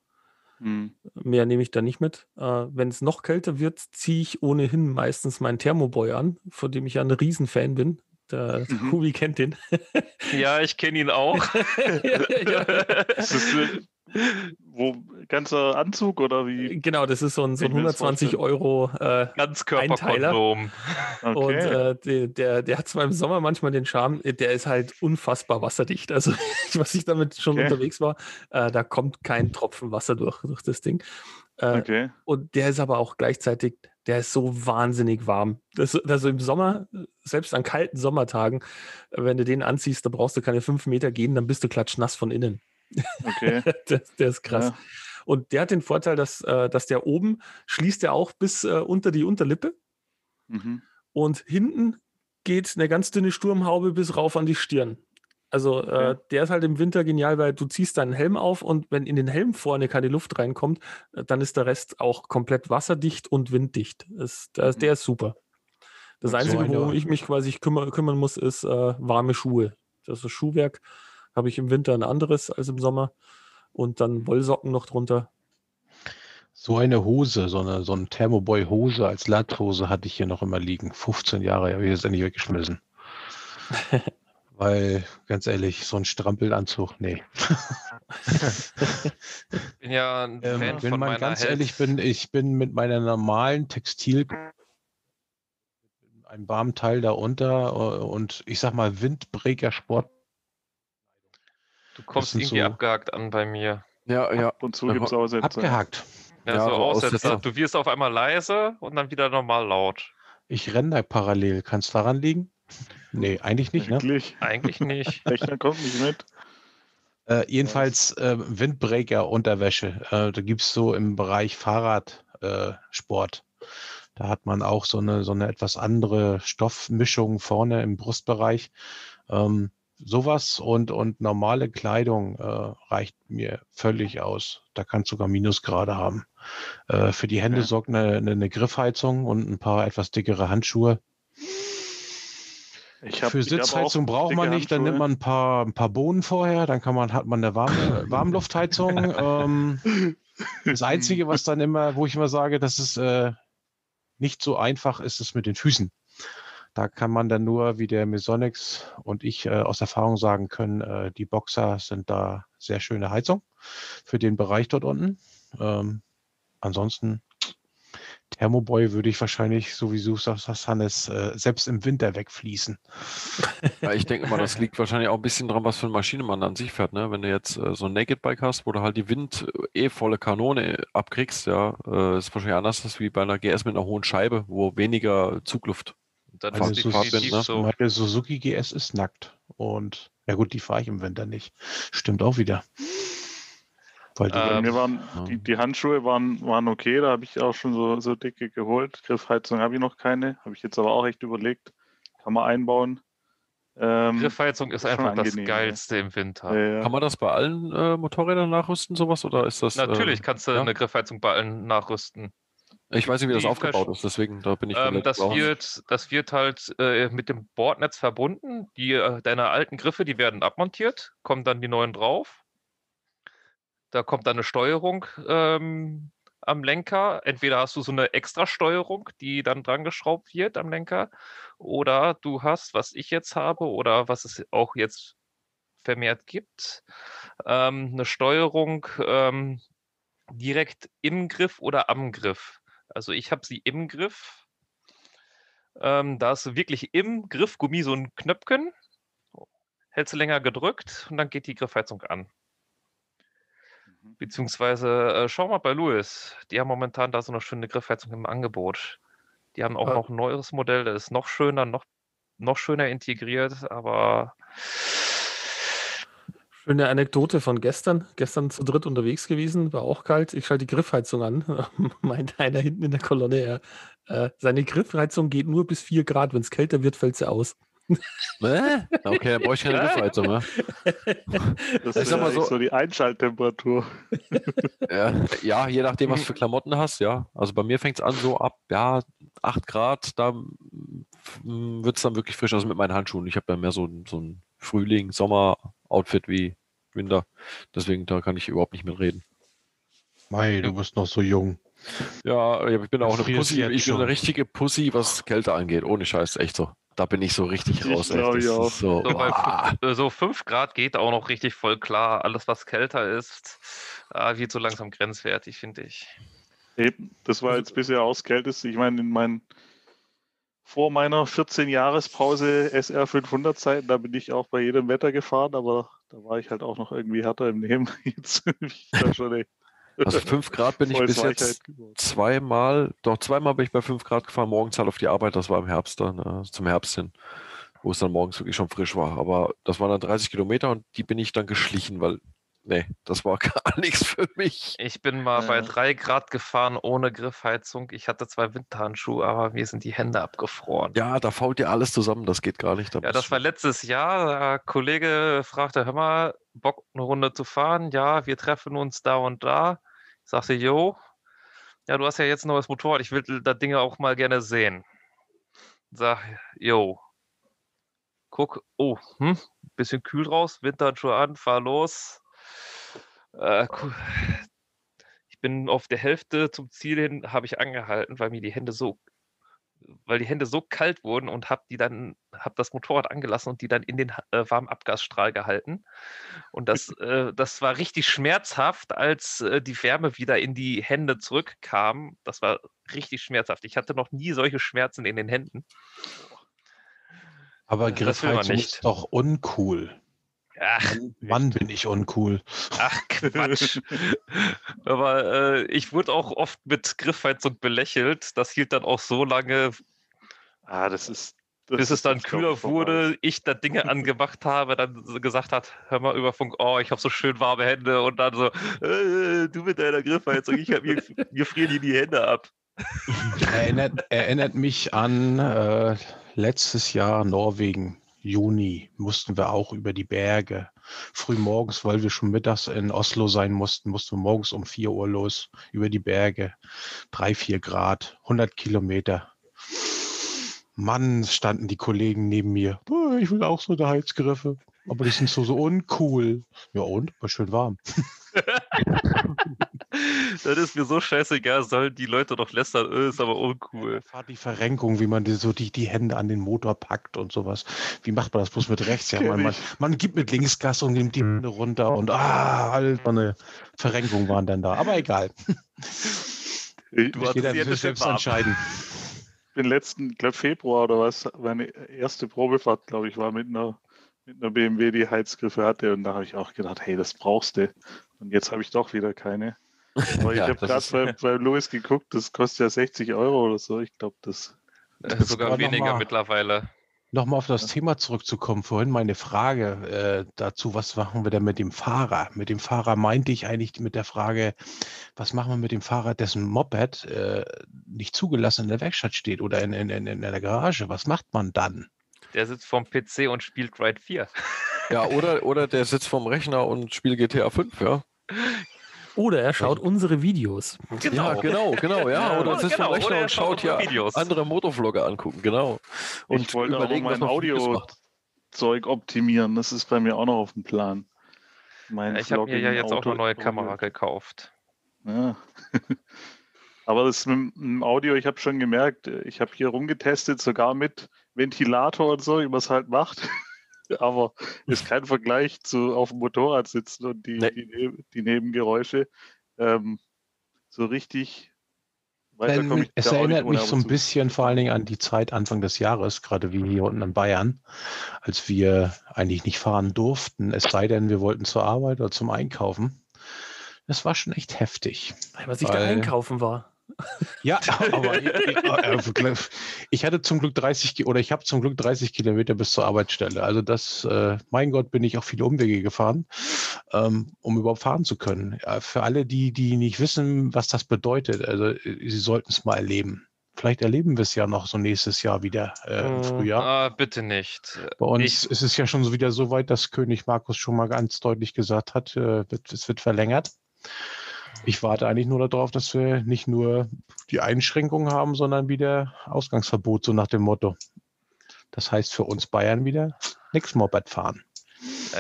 Hm.
Mehr nehme ich da nicht mit. Äh, wenn es noch kälter wird, ziehe ich ohnehin meistens meinen Thermoboy an, von dem ich ja ein Riesenfan bin. Der
Mhm.
Hubi kennt den.
ja, ich kenne ihn auch.
ja,
Ist das, wo, ganzer Anzug oder wie?
genau, das ist so ein, so ein
Ich will's
120
vorstellen.
Euro äh,
Ganzkörperkondom.
Und
Okay.
äh, der, der, der hat zwar im Sommer manchmal den Charme, äh, der ist halt unfassbar wasserdicht. Also, was ich damit schon
Okay.
unterwegs war, äh, da kommt kein Tropfen Wasser durch, durch das Ding. Äh,
okay.
Und der ist aber auch gleichzeitig, der ist so wahnsinnig warm. Das, also im Sommer, selbst an kalten Sommertagen, äh, wenn du den anziehst, da brauchst du keine fünf Meter gehen, dann bist du klatschnass von innen.
Okay.
das, der ist krass.
Ja.
Und der hat den Vorteil, dass, äh, dass der oben schließt er auch bis äh, unter die Unterlippe.
Mhm.
Und hinten geht eine ganz dünne Sturmhaube bis rauf an die Stirn. Also äh,
Okay.
der ist halt im Winter genial, weil du ziehst deinen Helm auf und wenn in den Helm vorne keine Luft reinkommt, äh, dann ist der Rest auch komplett wasserdicht und winddicht. Das, der,
Mhm.
der ist super. Das
so
Einzige, worum ich mich quasi kümmer, kümmern muss, ist äh, warme Schuhe. Das ist Schuhwerk. Habe ich im Winter ein anderes als im Sommer. Und dann Wollsocken noch drunter.
So eine Hose, so eine, so eine Thermoboy-Hose als Latthose hatte ich hier noch immer liegen. 15 Jahre habe ich jetzt endlich weggeschmissen. Weil, ganz ehrlich, so ein Strampelanzug, nee.
Ich bin ja ein
Ähm,
Fan
wenn
von
man
meiner
ganz
Health-
ehrlich bin, ich bin mit meiner normalen Textil einem warmen Teil darunter äh, und ich sag mal Windbreaker Sport.
Du kommst irgendwie
so-
abgehakt an bei mir.
Ja, ja.
Und zu gibt es Aussätze.
Abgehakt.
Ja,
Ja,
so
so
Aussetzer.
Aussetzer.
Du wirst auf einmal leise und dann wieder normal laut.
Ich renne da parallel. Kann es daran liegen? Nee, eigentlich nicht, ne?
Wirklich.
Eigentlich nicht.
Rechner kommt nicht mit.
Äh, jedenfalls äh, Windbreaker-Unterwäsche. Äh, da gibt es so im Bereich Fahrradsport. Äh, da hat man auch so eine, so eine etwas andere Stoffmischung vorne im Brustbereich. Ähm, sowas und, und normale Kleidung äh, reicht mir völlig aus. Da kann es sogar Minusgrade haben. Äh, für die Hände
Okay.
sorgt eine, eine, eine Griffheizung und ein paar etwas dickere Handschuhe.
Ich hab,
Für Sitzheizung
auch
braucht man nicht, dann nimmt man ein paar, ein paar Bohnen vorher, dann kann man, hat man eine warme, Warmluftheizung. ähm, das Einzige, was dann immer, wo ich immer sage, das ist äh, nicht so einfach, ist es mit den Füßen. Da kann man dann nur, wie der Mesonix und ich äh, aus Erfahrung sagen können, äh, die Boxer sind da sehr schöne Heizung für den Bereich dort unten. Ähm, ansonsten Thermoboy würde ich wahrscheinlich, so wie du sagst, Hannes, äh, selbst im Winter wegfließen.
Ja, ich denke mal, das liegt wahrscheinlich auch ein bisschen dran, was für eine Maschine man an sich fährt. Ne? Wenn du jetzt äh, so ein Naked Bike hast, wo du halt die Wind äh, eh volle Kanone abkriegst, ja, äh, ist wahrscheinlich anders als wie bei einer GS mit einer hohen Scheibe, wo weniger Zugluft.
Dann
Meine,
ist definitiv
ne?
so.
meine Suzuki GS ist nackt. Und ja gut, die fahre ich im Winter nicht. Stimmt auch wieder. Weil die,
Ähm,
waren
ja.
die, die Handschuhe waren, waren okay, da habe ich auch schon so, so dicke geholt. Griffheizung habe ich noch keine, habe ich jetzt aber auch echt überlegt. Kann man einbauen. Ähm,
Griffheizung ist einfach das
angenehm, ne?
Geilste im Winter.
äh,
Kann man das bei allen äh, Motorrädern nachrüsten, sowas? Oder ist das.
Natürlich
Äh,
kannst du
ja?
eine Griffheizung bei allen nachrüsten.
Ich weiß nicht, wie das aufgebaut ist, deswegen da bin ich
Ähm, das, wird, das wird halt äh, mit dem Bordnetz verbunden. Die, äh, deine alten Griffe, die werden abmontiert, kommen dann die neuen drauf. Da kommt dann eine Steuerung ähm, am Lenker. Entweder hast du so eine Extra-Steuerung, die dann dran geschraubt wird am Lenker, oder du hast, was ich jetzt habe, oder was es auch jetzt vermehrt gibt, ähm, eine Steuerung ähm, direkt im Griff oder am Griff. Also ich habe sie im Griff. Ähm, da ist wirklich im Griffgummi so ein Knöpfchen. Hältst du länger gedrückt und dann geht die Griffheizung an. Beziehungsweise äh, schau mal bei Louis. Die haben momentan da so eine schöne Griffheizung im Angebot. Die haben auch
Ah.
noch ein neueres Modell, das ist noch schöner, noch, noch schöner integriert, aber
Schöne Anekdote von gestern. Gestern zu dritt unterwegs gewesen, war auch kalt. Ich schalte die Griffheizung an. Meint einer hinten in der Kolonne, er, äh, seine Griffheizung geht nur bis 4 Grad. Wenn es kälter wird, fällt sie aus.
Äh? Okay, dann brauche ich keine Griffheizung mehr.
Das ist ja
mal so-
so, die Einschalttemperatur.
Ja, ja, je nachdem, was für Klamotten du hast, ja. Also bei mir fängt es an so ab, ja, 8 Grad, da wird es dann wirklich frisch. Also mit meinen Handschuhen. Ich habe da mehr so, so ein Frühling, Sommer-Outfit wie Winter. Deswegen, da kann ich überhaupt nicht mitreden.
Mei, du bist noch so jung.
Ja, ich bin auch eine Pussy. Ich bin eine richtige Pussy, was Kälte angeht. Ohne Scheiß, echt so. Da bin ich so richtig
Ich
raus. So,
so, bei äh, so 5 Grad geht auch noch richtig voll klar. Alles, was kälter ist, äh, wird so langsam grenzwertig, finde ich.
Eben, das war jetzt bisher auch das Kälteste. Ich meine, in meinen vor meiner 14-Jahres-Pause SR500-Zeiten, da bin ich auch bei jedem Wetter gefahren, aber da war ich halt auch noch irgendwie härter im Leben. Jetzt bin ich da schon echt
Also 5 Grad bin ich bis jetzt zweimal, doch zweimal bin ich bei 5 Grad gefahren, morgens halt auf die Arbeit, das war im Herbst dann, äh, zum Herbst hin, wo es dann morgens wirklich schon frisch war. Aber das waren dann 30 Kilometer und die bin ich dann geschlichen, weil, nee, das war gar nichts für mich.
Ich bin mal bei
Ja.
3 Grad gefahren ohne Griffheizung. Ich hatte zwei Winterhandschuhe, aber mir sind die Hände abgefroren.
Ja, da fault dir alles zusammen, das geht gar nicht. Da
Ja, das war letztes Jahr. Der Kollege fragte, hör mal, Bock eine Runde zu fahren? Ja, wir treffen uns da und da. Ich sagte, jo, ja, du hast ja jetzt noch das Motorrad, ich will das Ding auch mal gerne sehen. Sag, jo. Guck, oh, hm, bisschen kühl raus, Winterhandschuhe an, fahr los. Äh, ich bin auf der Hälfte zum Ziel hin, habe ich angehalten, weil mir die Hände so weil die Hände so kalt wurden und habe die dann, habe das Motorrad angelassen und die dann in den äh, warmen Abgasstrahl gehalten. Und das, äh, das war richtig schmerzhaft, als äh, die Wärme wieder in die Hände zurückkam. Das war richtig schmerzhaft. Ich hatte noch nie solche Schmerzen in den Händen.
Aber Griffheizung
nicht.
ist doch uncool.
Ach,
Mann, bin ich uncool.
ach Quatsch. Aber äh, ich wurde auch oft mit Griffheizung belächelt. Das hielt dann auch so lange,
Ah, das ist. Das
bis es dann kühler wurde, ich da Dinge angemacht habe, dann gesagt hat, hör mal über Funk, oh, ich habe so schön warme Hände und dann so, äh, du mit deiner Griffheizung, ich hab, mir, mir frieren hier die Hände ab.
Erinnert, erinnert mich an äh, letztes Jahr Norwegen, Juni, mussten wir auch über die Berge. Früh morgens, weil wir schon mittags in Oslo sein mussten, mussten wir morgens um 4 Uhr los über die Berge. Drei, vier Grad, 100 Kilometer. Mann, standen die Kollegen neben mir. "Boah, Ich will auch so eine Heizgriffe. Aber die sind so, so uncool. Ja und? War schön warm.
Das ist mir so scheißegal, sollen die Leute doch lästern, äh, ist aber uncool.
Fahrt die Verrenkung, wie man die, so die, die Hände an den Motor packt und sowas. Wie macht man das bloß mit rechts? Ja, man, man, man gibt mit links Gas und nimmt die Hände runter und ah, Alter, eine Verrenkung waren dann da. Aber egal.
Ich,
Du hast
Jeder selbst
warm.
entscheiden.
bin letzten, ich glaube Februar oder was, meine erste Probefahrt, glaube ich, war mit einer, mit einer BMW, die Heizgriffe hatte. Und da habe ich auch gedacht, hey, das brauchst du. Und jetzt habe ich doch wieder keine. Aber ich
Ja,
habe
das
gerade
ist-
bei, bei Louis geguckt, das kostet ja 60 Euro oder so. Ich glaube, das.
Das
sogar
war noch
weniger
mal-
mittlerweile.
Nochmal auf das Thema zurückzukommen. Vorhin meine Frage äh, dazu, was machen wir denn mit dem Fahrer? Mit dem Fahrer meinte ich eigentlich mit der Frage, was machen wir mit dem Fahrer, dessen Moped äh, nicht zugelassen in der Werkstatt steht oder in, in, in, in der Garage? Was macht man dann?
Der sitzt vorm PC und spielt Ride 4.
Ja, oder, oder der sitzt vorm Rechner und spielt GTA 5, ja.
Oder er schaut unsere Videos.
Ja, genau, genau, ja.
Ja,
Oder sitzt
genau,
vorm Rechner
oder er
und
schaut
schaut ja
Videos.
andere Motorvlogger angucken, genau. Und
ich wollte auch mein. Audio-Zeug optimieren. Das ist bei mir auch noch auf dem Plan. Mein
Ja, ich habe mir ja jetzt auch
Auto-
eine neue Kamera gekauft.
Ja. Aber das mit dem Audio, ich habe schon gemerkt, ich habe hier rumgetestet, sogar mit Ventilator und so, wie man es halt macht. Aber ist kein Vergleich zu auf dem Motorrad sitzen und die,
Nee.
die, die Nebengeräusche. Ähm, so richtig weiter komme ich
es erinnert mich so ein
zu.
bisschen vor allen Dingen an die Zeit Anfang des Jahres, gerade wie hier unten in Bayern, als wir eigentlich nicht fahren durften, es sei denn, wir wollten zur Arbeit oder zum Einkaufen. Das war schon echt heftig.
Was ich da einkaufen war.
Ja, aber ich, äh, ich hatte zum Glück 30 oder ich habe zum Glück 30 Kilometer bis zur Arbeitsstelle. Also das, äh, mein Gott, bin ich auch viele Umwege gefahren, ähm, um überhaupt fahren zu können. Ja, für alle, die, die nicht wissen, was das bedeutet, also äh, sie sollten es mal erleben. Vielleicht erleben wir es ja noch so nächstes Jahr wieder äh, im
Hm,
Frühjahr.
Ah, bitte nicht.
Bei uns
Ich-
ist es ja schon wieder so weit, dass König Markus schon mal ganz deutlich gesagt hat, äh, es wird verlängert. Ich warte eigentlich nur darauf, dass wir nicht nur die Einschränkungen haben, sondern wieder Ausgangsverbot, so nach dem Motto. Das heißt für uns Bayern wieder nichts Moped fahren.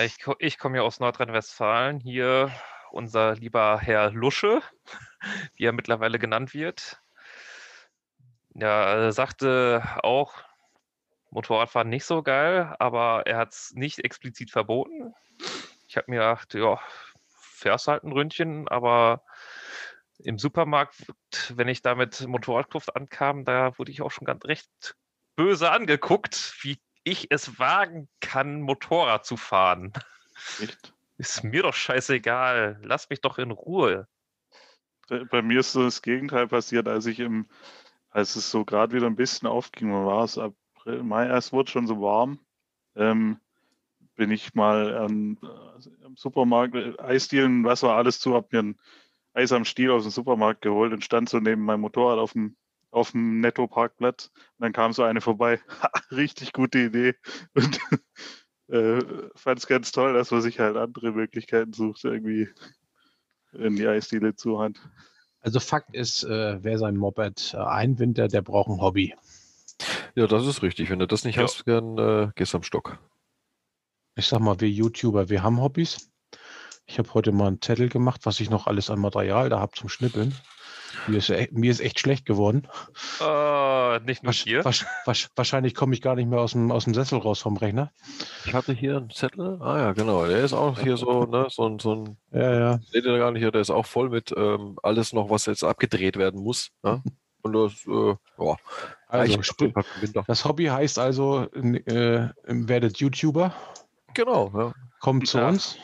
Ich, ich komme ja aus Nordrhein-Westfalen. Hier unser lieber Herr Lusche, wie er mittlerweile genannt wird. Ja, er sagte auch, Motorradfahren nicht so geil, aber er hat es nicht explizit verboten. Ich habe mir gedacht, ja, fährst halt ein Ründchen, aber im Supermarkt, wenn ich da mit Motorradkluft ankam, da wurde ich auch schon ganz recht böse angeguckt, wie ich es wagen kann, Motorrad zu fahren.
Echt?
Ist mir doch scheißegal. Lass mich doch in Ruhe.
Bei mir ist so das Gegenteil passiert, als ich im, als es so gerade wieder ein bisschen aufging, war es April, Mai, erst wurde schon so warm, ähm, bin ich mal an, äh, im Supermarkt, äh, Eisdielen, was war alles zu, hab mir ein Eis am Stiel aus dem Supermarkt geholt und stand so neben meinem Motorrad auf dem, auf dem Netto-Parkplatz. Und dann kam so eine vorbei. Richtig gute Idee. Und äh, fand es ganz toll, dass man sich halt andere Möglichkeiten sucht, irgendwie in die Eisdiele zu hat.
Also Fakt ist, äh, wer sein Moped äh, einwintert, der braucht ein Hobby.
Ja, das ist richtig. Wenn du das nicht
Ja.
hast, dann äh, gehst du am Stock.
Ich sag mal, wir YouTuber, wir haben Hobbys. Ich habe heute mal einen Zettel gemacht, was ich noch alles an Material da habe zum Schnippeln. Mir ist, e- mir ist echt schlecht geworden.
Äh, nicht nur hier.
wasch, wasch, wahrscheinlich komme ich gar nicht mehr aus dem, aus dem Sessel raus vom Rechner.
Ich hatte hier einen Zettel. Ah ja, genau. Der ist auch hier so, ne, so ein, so ein
Ja, ja.
seht ihr gar nicht, hier, der ist auch voll mit ähm, alles noch, was jetzt abgedreht werden muss. Ne? Und das, äh, ja,
Also, das Hobby heißt also, äh, werdet YouTuber,
Genau, ja.
kommt zu
Ja.
uns.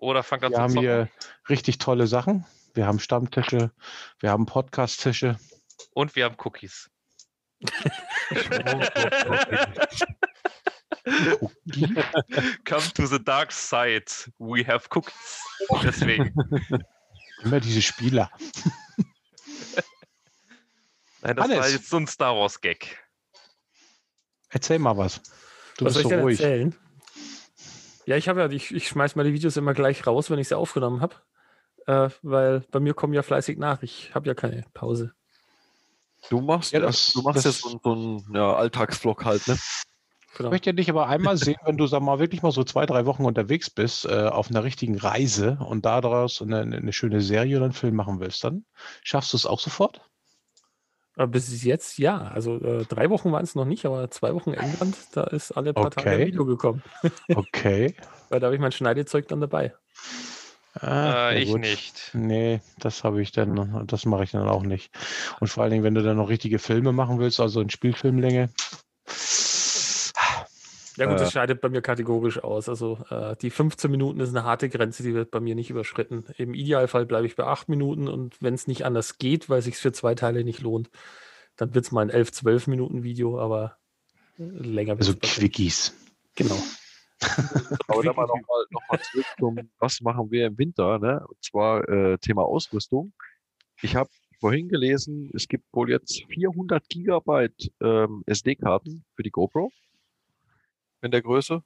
Oder fangt an
Wir
zu
haben
zocken.
hier richtig tolle Sachen. Wir haben Stammtische, wir haben Podcast-Tische.
Und wir haben Cookies. Come to the dark side. We have cookies. Deswegen.
Immer diese Spieler.
Nein, das war
Hannes.
jetzt so ein Star Wars Gag.
Erzähl mal was. Du
Was soll
bist
ich
so
denn
ruhig.
erzählen? Ja, ich habe ja, ich, ich schmeiß meine Videos immer gleich raus, wenn ich sie aufgenommen habe. Äh, weil bei mir kommen ja fleißig nach. Ich habe ja keine Pause.
Du machst,
Ja,
ja,
das-
du machst
das-
jetzt so, so einen ja, Alltagsvlog halt, ne?
Genau.
Ich möchte dich aber einmal sehen, wenn du sag mal wirklich mal so zwei, drei Wochen unterwegs bist, äh, auf einer richtigen Reise und daraus eine, eine schöne Serie oder einen Film machen willst, dann schaffst du es auch sofort?
Aber bis jetzt ja. Also äh, drei Wochen waren es noch nicht, aber zwei Wochen England, da ist alle paar Tage ein
Okay.
Video gekommen.
Okay.
Weil da habe ich mein Schneidezeug dann dabei.
Ah,
Äh, ich
gut.
nicht.
Nee, das habe ich dann, das mache ich dann auch nicht. Und vor allen Dingen, wenn du dann noch richtige Filme machen willst, also in Spielfilmlänge.
Ja gut,
Äh.
das scheidet bei mir kategorisch aus. Also äh, die 15 Minuten ist eine harte Grenze, die wird bei mir nicht überschritten. Im Idealfall bleibe ich bei 8 Minuten und wenn es nicht anders geht, weil es sich für zwei Teile nicht lohnt, dann wird es mal ein 11, 12 Minuten Video, aber äh, länger
Also. Quickies.
Genau.
Aber dann mal nochmal noch mal zurück zum, was machen wir im Winter, ne? Und zwar äh, Thema Ausrüstung. Ich habe vorhin gelesen, es gibt wohl jetzt 400 Gigabyte ähm, SD-Karten für die GoPro. In der Größe.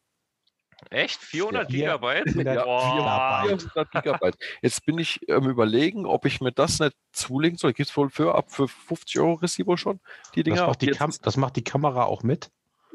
Echt? 400
Ja.
Gigabyte?
400
Boah.
Gigabyte.
400 Gigabyte. Jetzt bin ich ähm, überlegen, ob ich mir das nicht zulegen soll. Gibt es wohl für ab für 50 Euro Receiver schon, die Dinger.
Das macht, die
jetzt-
Kam das macht die Kamera auch mit.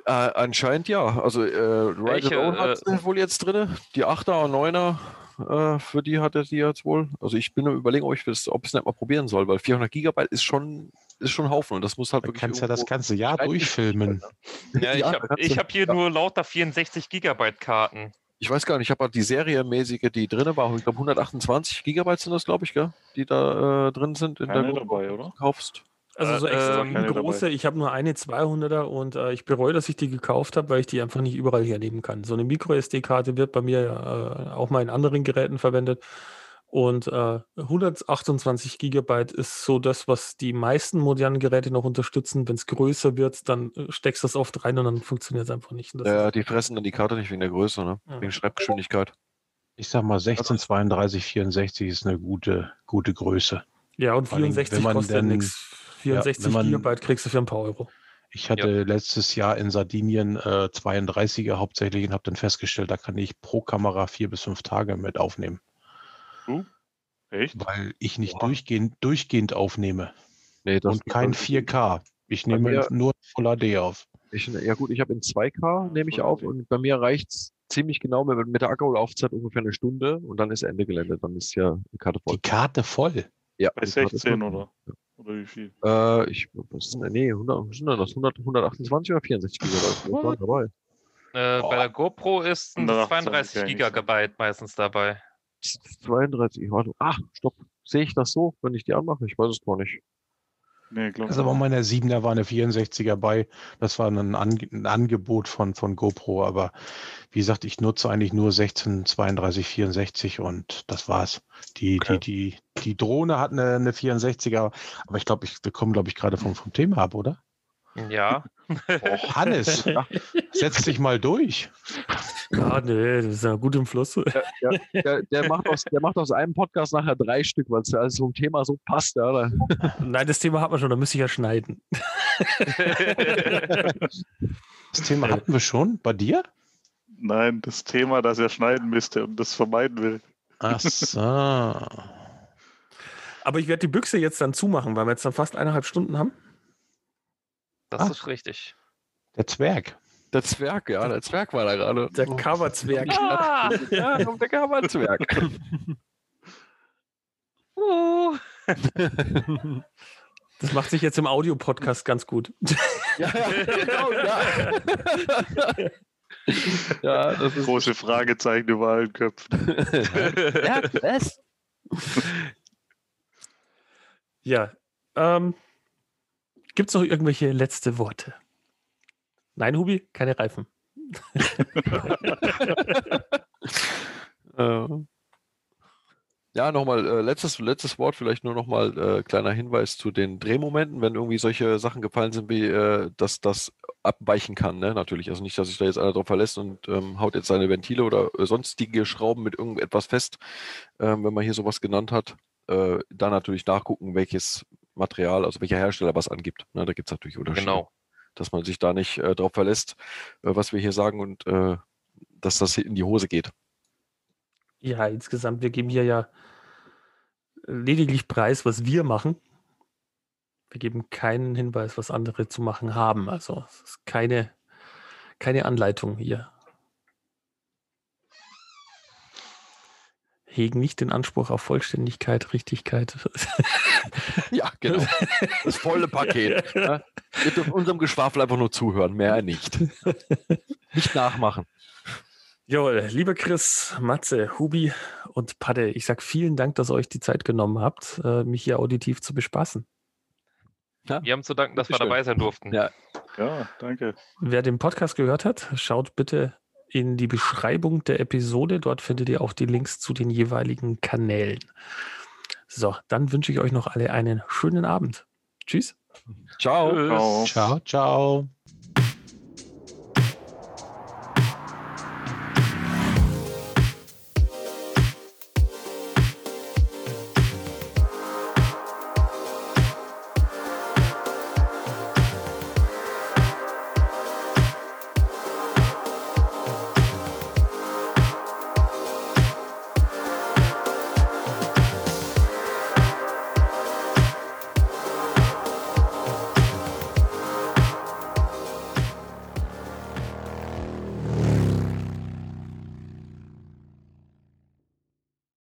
Äh, anscheinend ja. Also äh, Ride
Welche, äh,
sie wohl jetzt drin. Die 8er und 9er, äh, für die hat er die jetzt wohl. Also ich bin nur überlegen, ob ich das, ob ich es nicht mal probieren soll, weil 400 Gigabyte ist schon, ist schon ein Haufen und das muss halt
Da
wirklich
kannst du ja das ganze Jahr durchfilmen.
Ja, ich habe hab hier
ja.
nur lauter 64 Gigabyte Karten.
Ich weiß gar nicht, ich habe halt die serienmäßige, die drin war. Ich glaube 128 Gigabyte sind das, glaube ich, gell? die da äh, drin sind in
Keine
der
dabei, oder?
du kaufst.
Also so
Äh,
extra
ähm,
große,
dabei.
ich habe nur eine 200er und äh, ich bereue, dass ich die gekauft habe, weil ich die einfach nicht überall hernehmen kann. So eine Micro-SD-Karte wird bei mir äh, auch mal in anderen Geräten verwendet Und äh, 128 Gigabyte ist so das, was die meisten modernen Geräte noch unterstützen. Wenn es größer wird, dann äh, steckst du es oft rein und dann funktioniert es einfach nicht. Das
Ja, die fressen dann die Karte nicht wegen der Größe, ne?
Ja.
Wegen Schreibgeschwindigkeit.
Ich sag mal, 16, 32, 64 ist eine gute, gute Größe.
ja, und
vor allem,
64
wenn man
kostet
denn-
nichts. 64
wenn man-
Gigabyte kriegst du für ein paar Euro.
Ich hatte letztes Jahr in Sardinien äh, 32er hauptsächlich und habe dann festgestellt, da kann ich pro Kamera vier bis fünf Tage mit aufnehmen,
Echt?
weil ich nicht
Boah.
durchgehend, durchgehend aufnehme
Nee, das
und kein
das-
4K. Ich nehme
mir-
nur Full HD auf.
Ich, ja gut, ich habe in 2K, nehme ich auf und bei mir reicht's ziemlich genau mit, mit der Akkulaufzeit ungefähr eine Stunde und dann ist Ende Gelände. Dann ist ja die Karte voll.
Die Karte voll.
Ja,
Bei
die Karte ist
16
voll.
oder? Oder wie viel?
Äh, ich, was ist denn, nee, 100, was sind denn das? 100, 128 oder 64 Gigabyte? Was waren dabei?
Äh, bei der GoPro ist ein
128
32
kann ich nicht
Gigabyte meistens dabei.
32, warte, ach, stopp. Sehe ich das so, wenn ich die anmache? Ich weiß es gar nicht.
Nee,
Also bei meiner 7er war eine 64er bei. Das war ein, Ange ein Angebot von, von GoPro, aber wie gesagt, ich nutze eigentlich nur 16, 32, 64 und das war's. Die,
Okay.
die, die, die Drohne hat eine, eine 64er, aber ich glaube, ich, wir kommen, glaube ich, gerade vom, vom Thema ab, oder?
Ja.
Oh, Hannes, setz dich mal durch.
Ja, nee, das ist ja gut im Fluss.
Ja, der, der, macht aus, der macht aus einem Podcast nachher drei Stück, weil es ja also zum Thema so passt. Ja, da-
Nein, das Thema hat man schon, da müsste ich ja schneiden.
Das Thema hatten wir schon bei dir?
Nein, das Thema, das er schneiden müsste und das vermeiden will.
Ach so.
Aber ich werde die Büchse jetzt dann zumachen, weil wir jetzt dann fast eineinhalb Stunden haben.
Das
Ah.
ist richtig.
Der Zwerg.
Der Zwerg, ja, der Zwerg war da gerade.
Der Coverzwerg.
Ah!
Ja, der Kammerzwerg.
Uh.
Das macht sich jetzt im Audio-Podcast ganz gut.
ja, genau, ja. ja, das ist.
Große Fragezeichen über allen Köpfen.
Ja, was?
Ja. Ähm, Gibt es noch irgendwelche letzte Worte? Nein, Hubi, keine Reifen.
Ja, nochmal, äh, letztes, letztes Wort, vielleicht nur nochmal äh, kleiner Hinweis zu den Drehmomenten, wenn irgendwie solche Sachen gefallen sind, wie äh, dass das abweichen kann, ne? Natürlich. Also nicht, dass sich da jetzt einer drauf verlässt und ähm, haut jetzt seine Ventile oder äh, sonstige Schrauben mit irgendetwas fest, ähm, wenn man hier sowas genannt hat. Äh, dann natürlich nachgucken, welches Material, also welcher Hersteller was angibt. Ne? Da gibt es natürlich Unterschiede.
Genau.
Dass man sich da nicht äh, drauf verlässt, äh, was wir hier sagen und äh, dass das in die Hose geht.
Ja, insgesamt, wir geben hier ja lediglich Preis, was wir machen. Wir geben keinen Hinweis, was andere zu machen haben. Also es ist keine, keine Anleitung hier. Hegen nicht den Anspruch auf Vollständigkeit, Richtigkeit.
Ja, genau. Das volle Paket. ne? Ihr dürft unserem Geschwafel einfach nur zuhören, mehr nicht. Nicht nachmachen.
Jawohl, lieber Chris, Matze, Hubi und Padde, ich sage vielen Dank, dass ihr euch die Zeit genommen habt, äh, mich hier auditiv zu bespaßen.
Wir haben zu danken, dass wir
Bitteschön.
dabei sein durften.
Ja.
Ja, danke.
Wer den Podcast gehört hat, schaut bitte in die Beschreibung der Episode. Dort findet ihr auch die Links zu den jeweiligen Kanälen. So, dann wünsche ich euch noch alle einen schönen Abend. Tschüss.
Ciao.
Tschüss.
Ciao.
Ciao, ciao.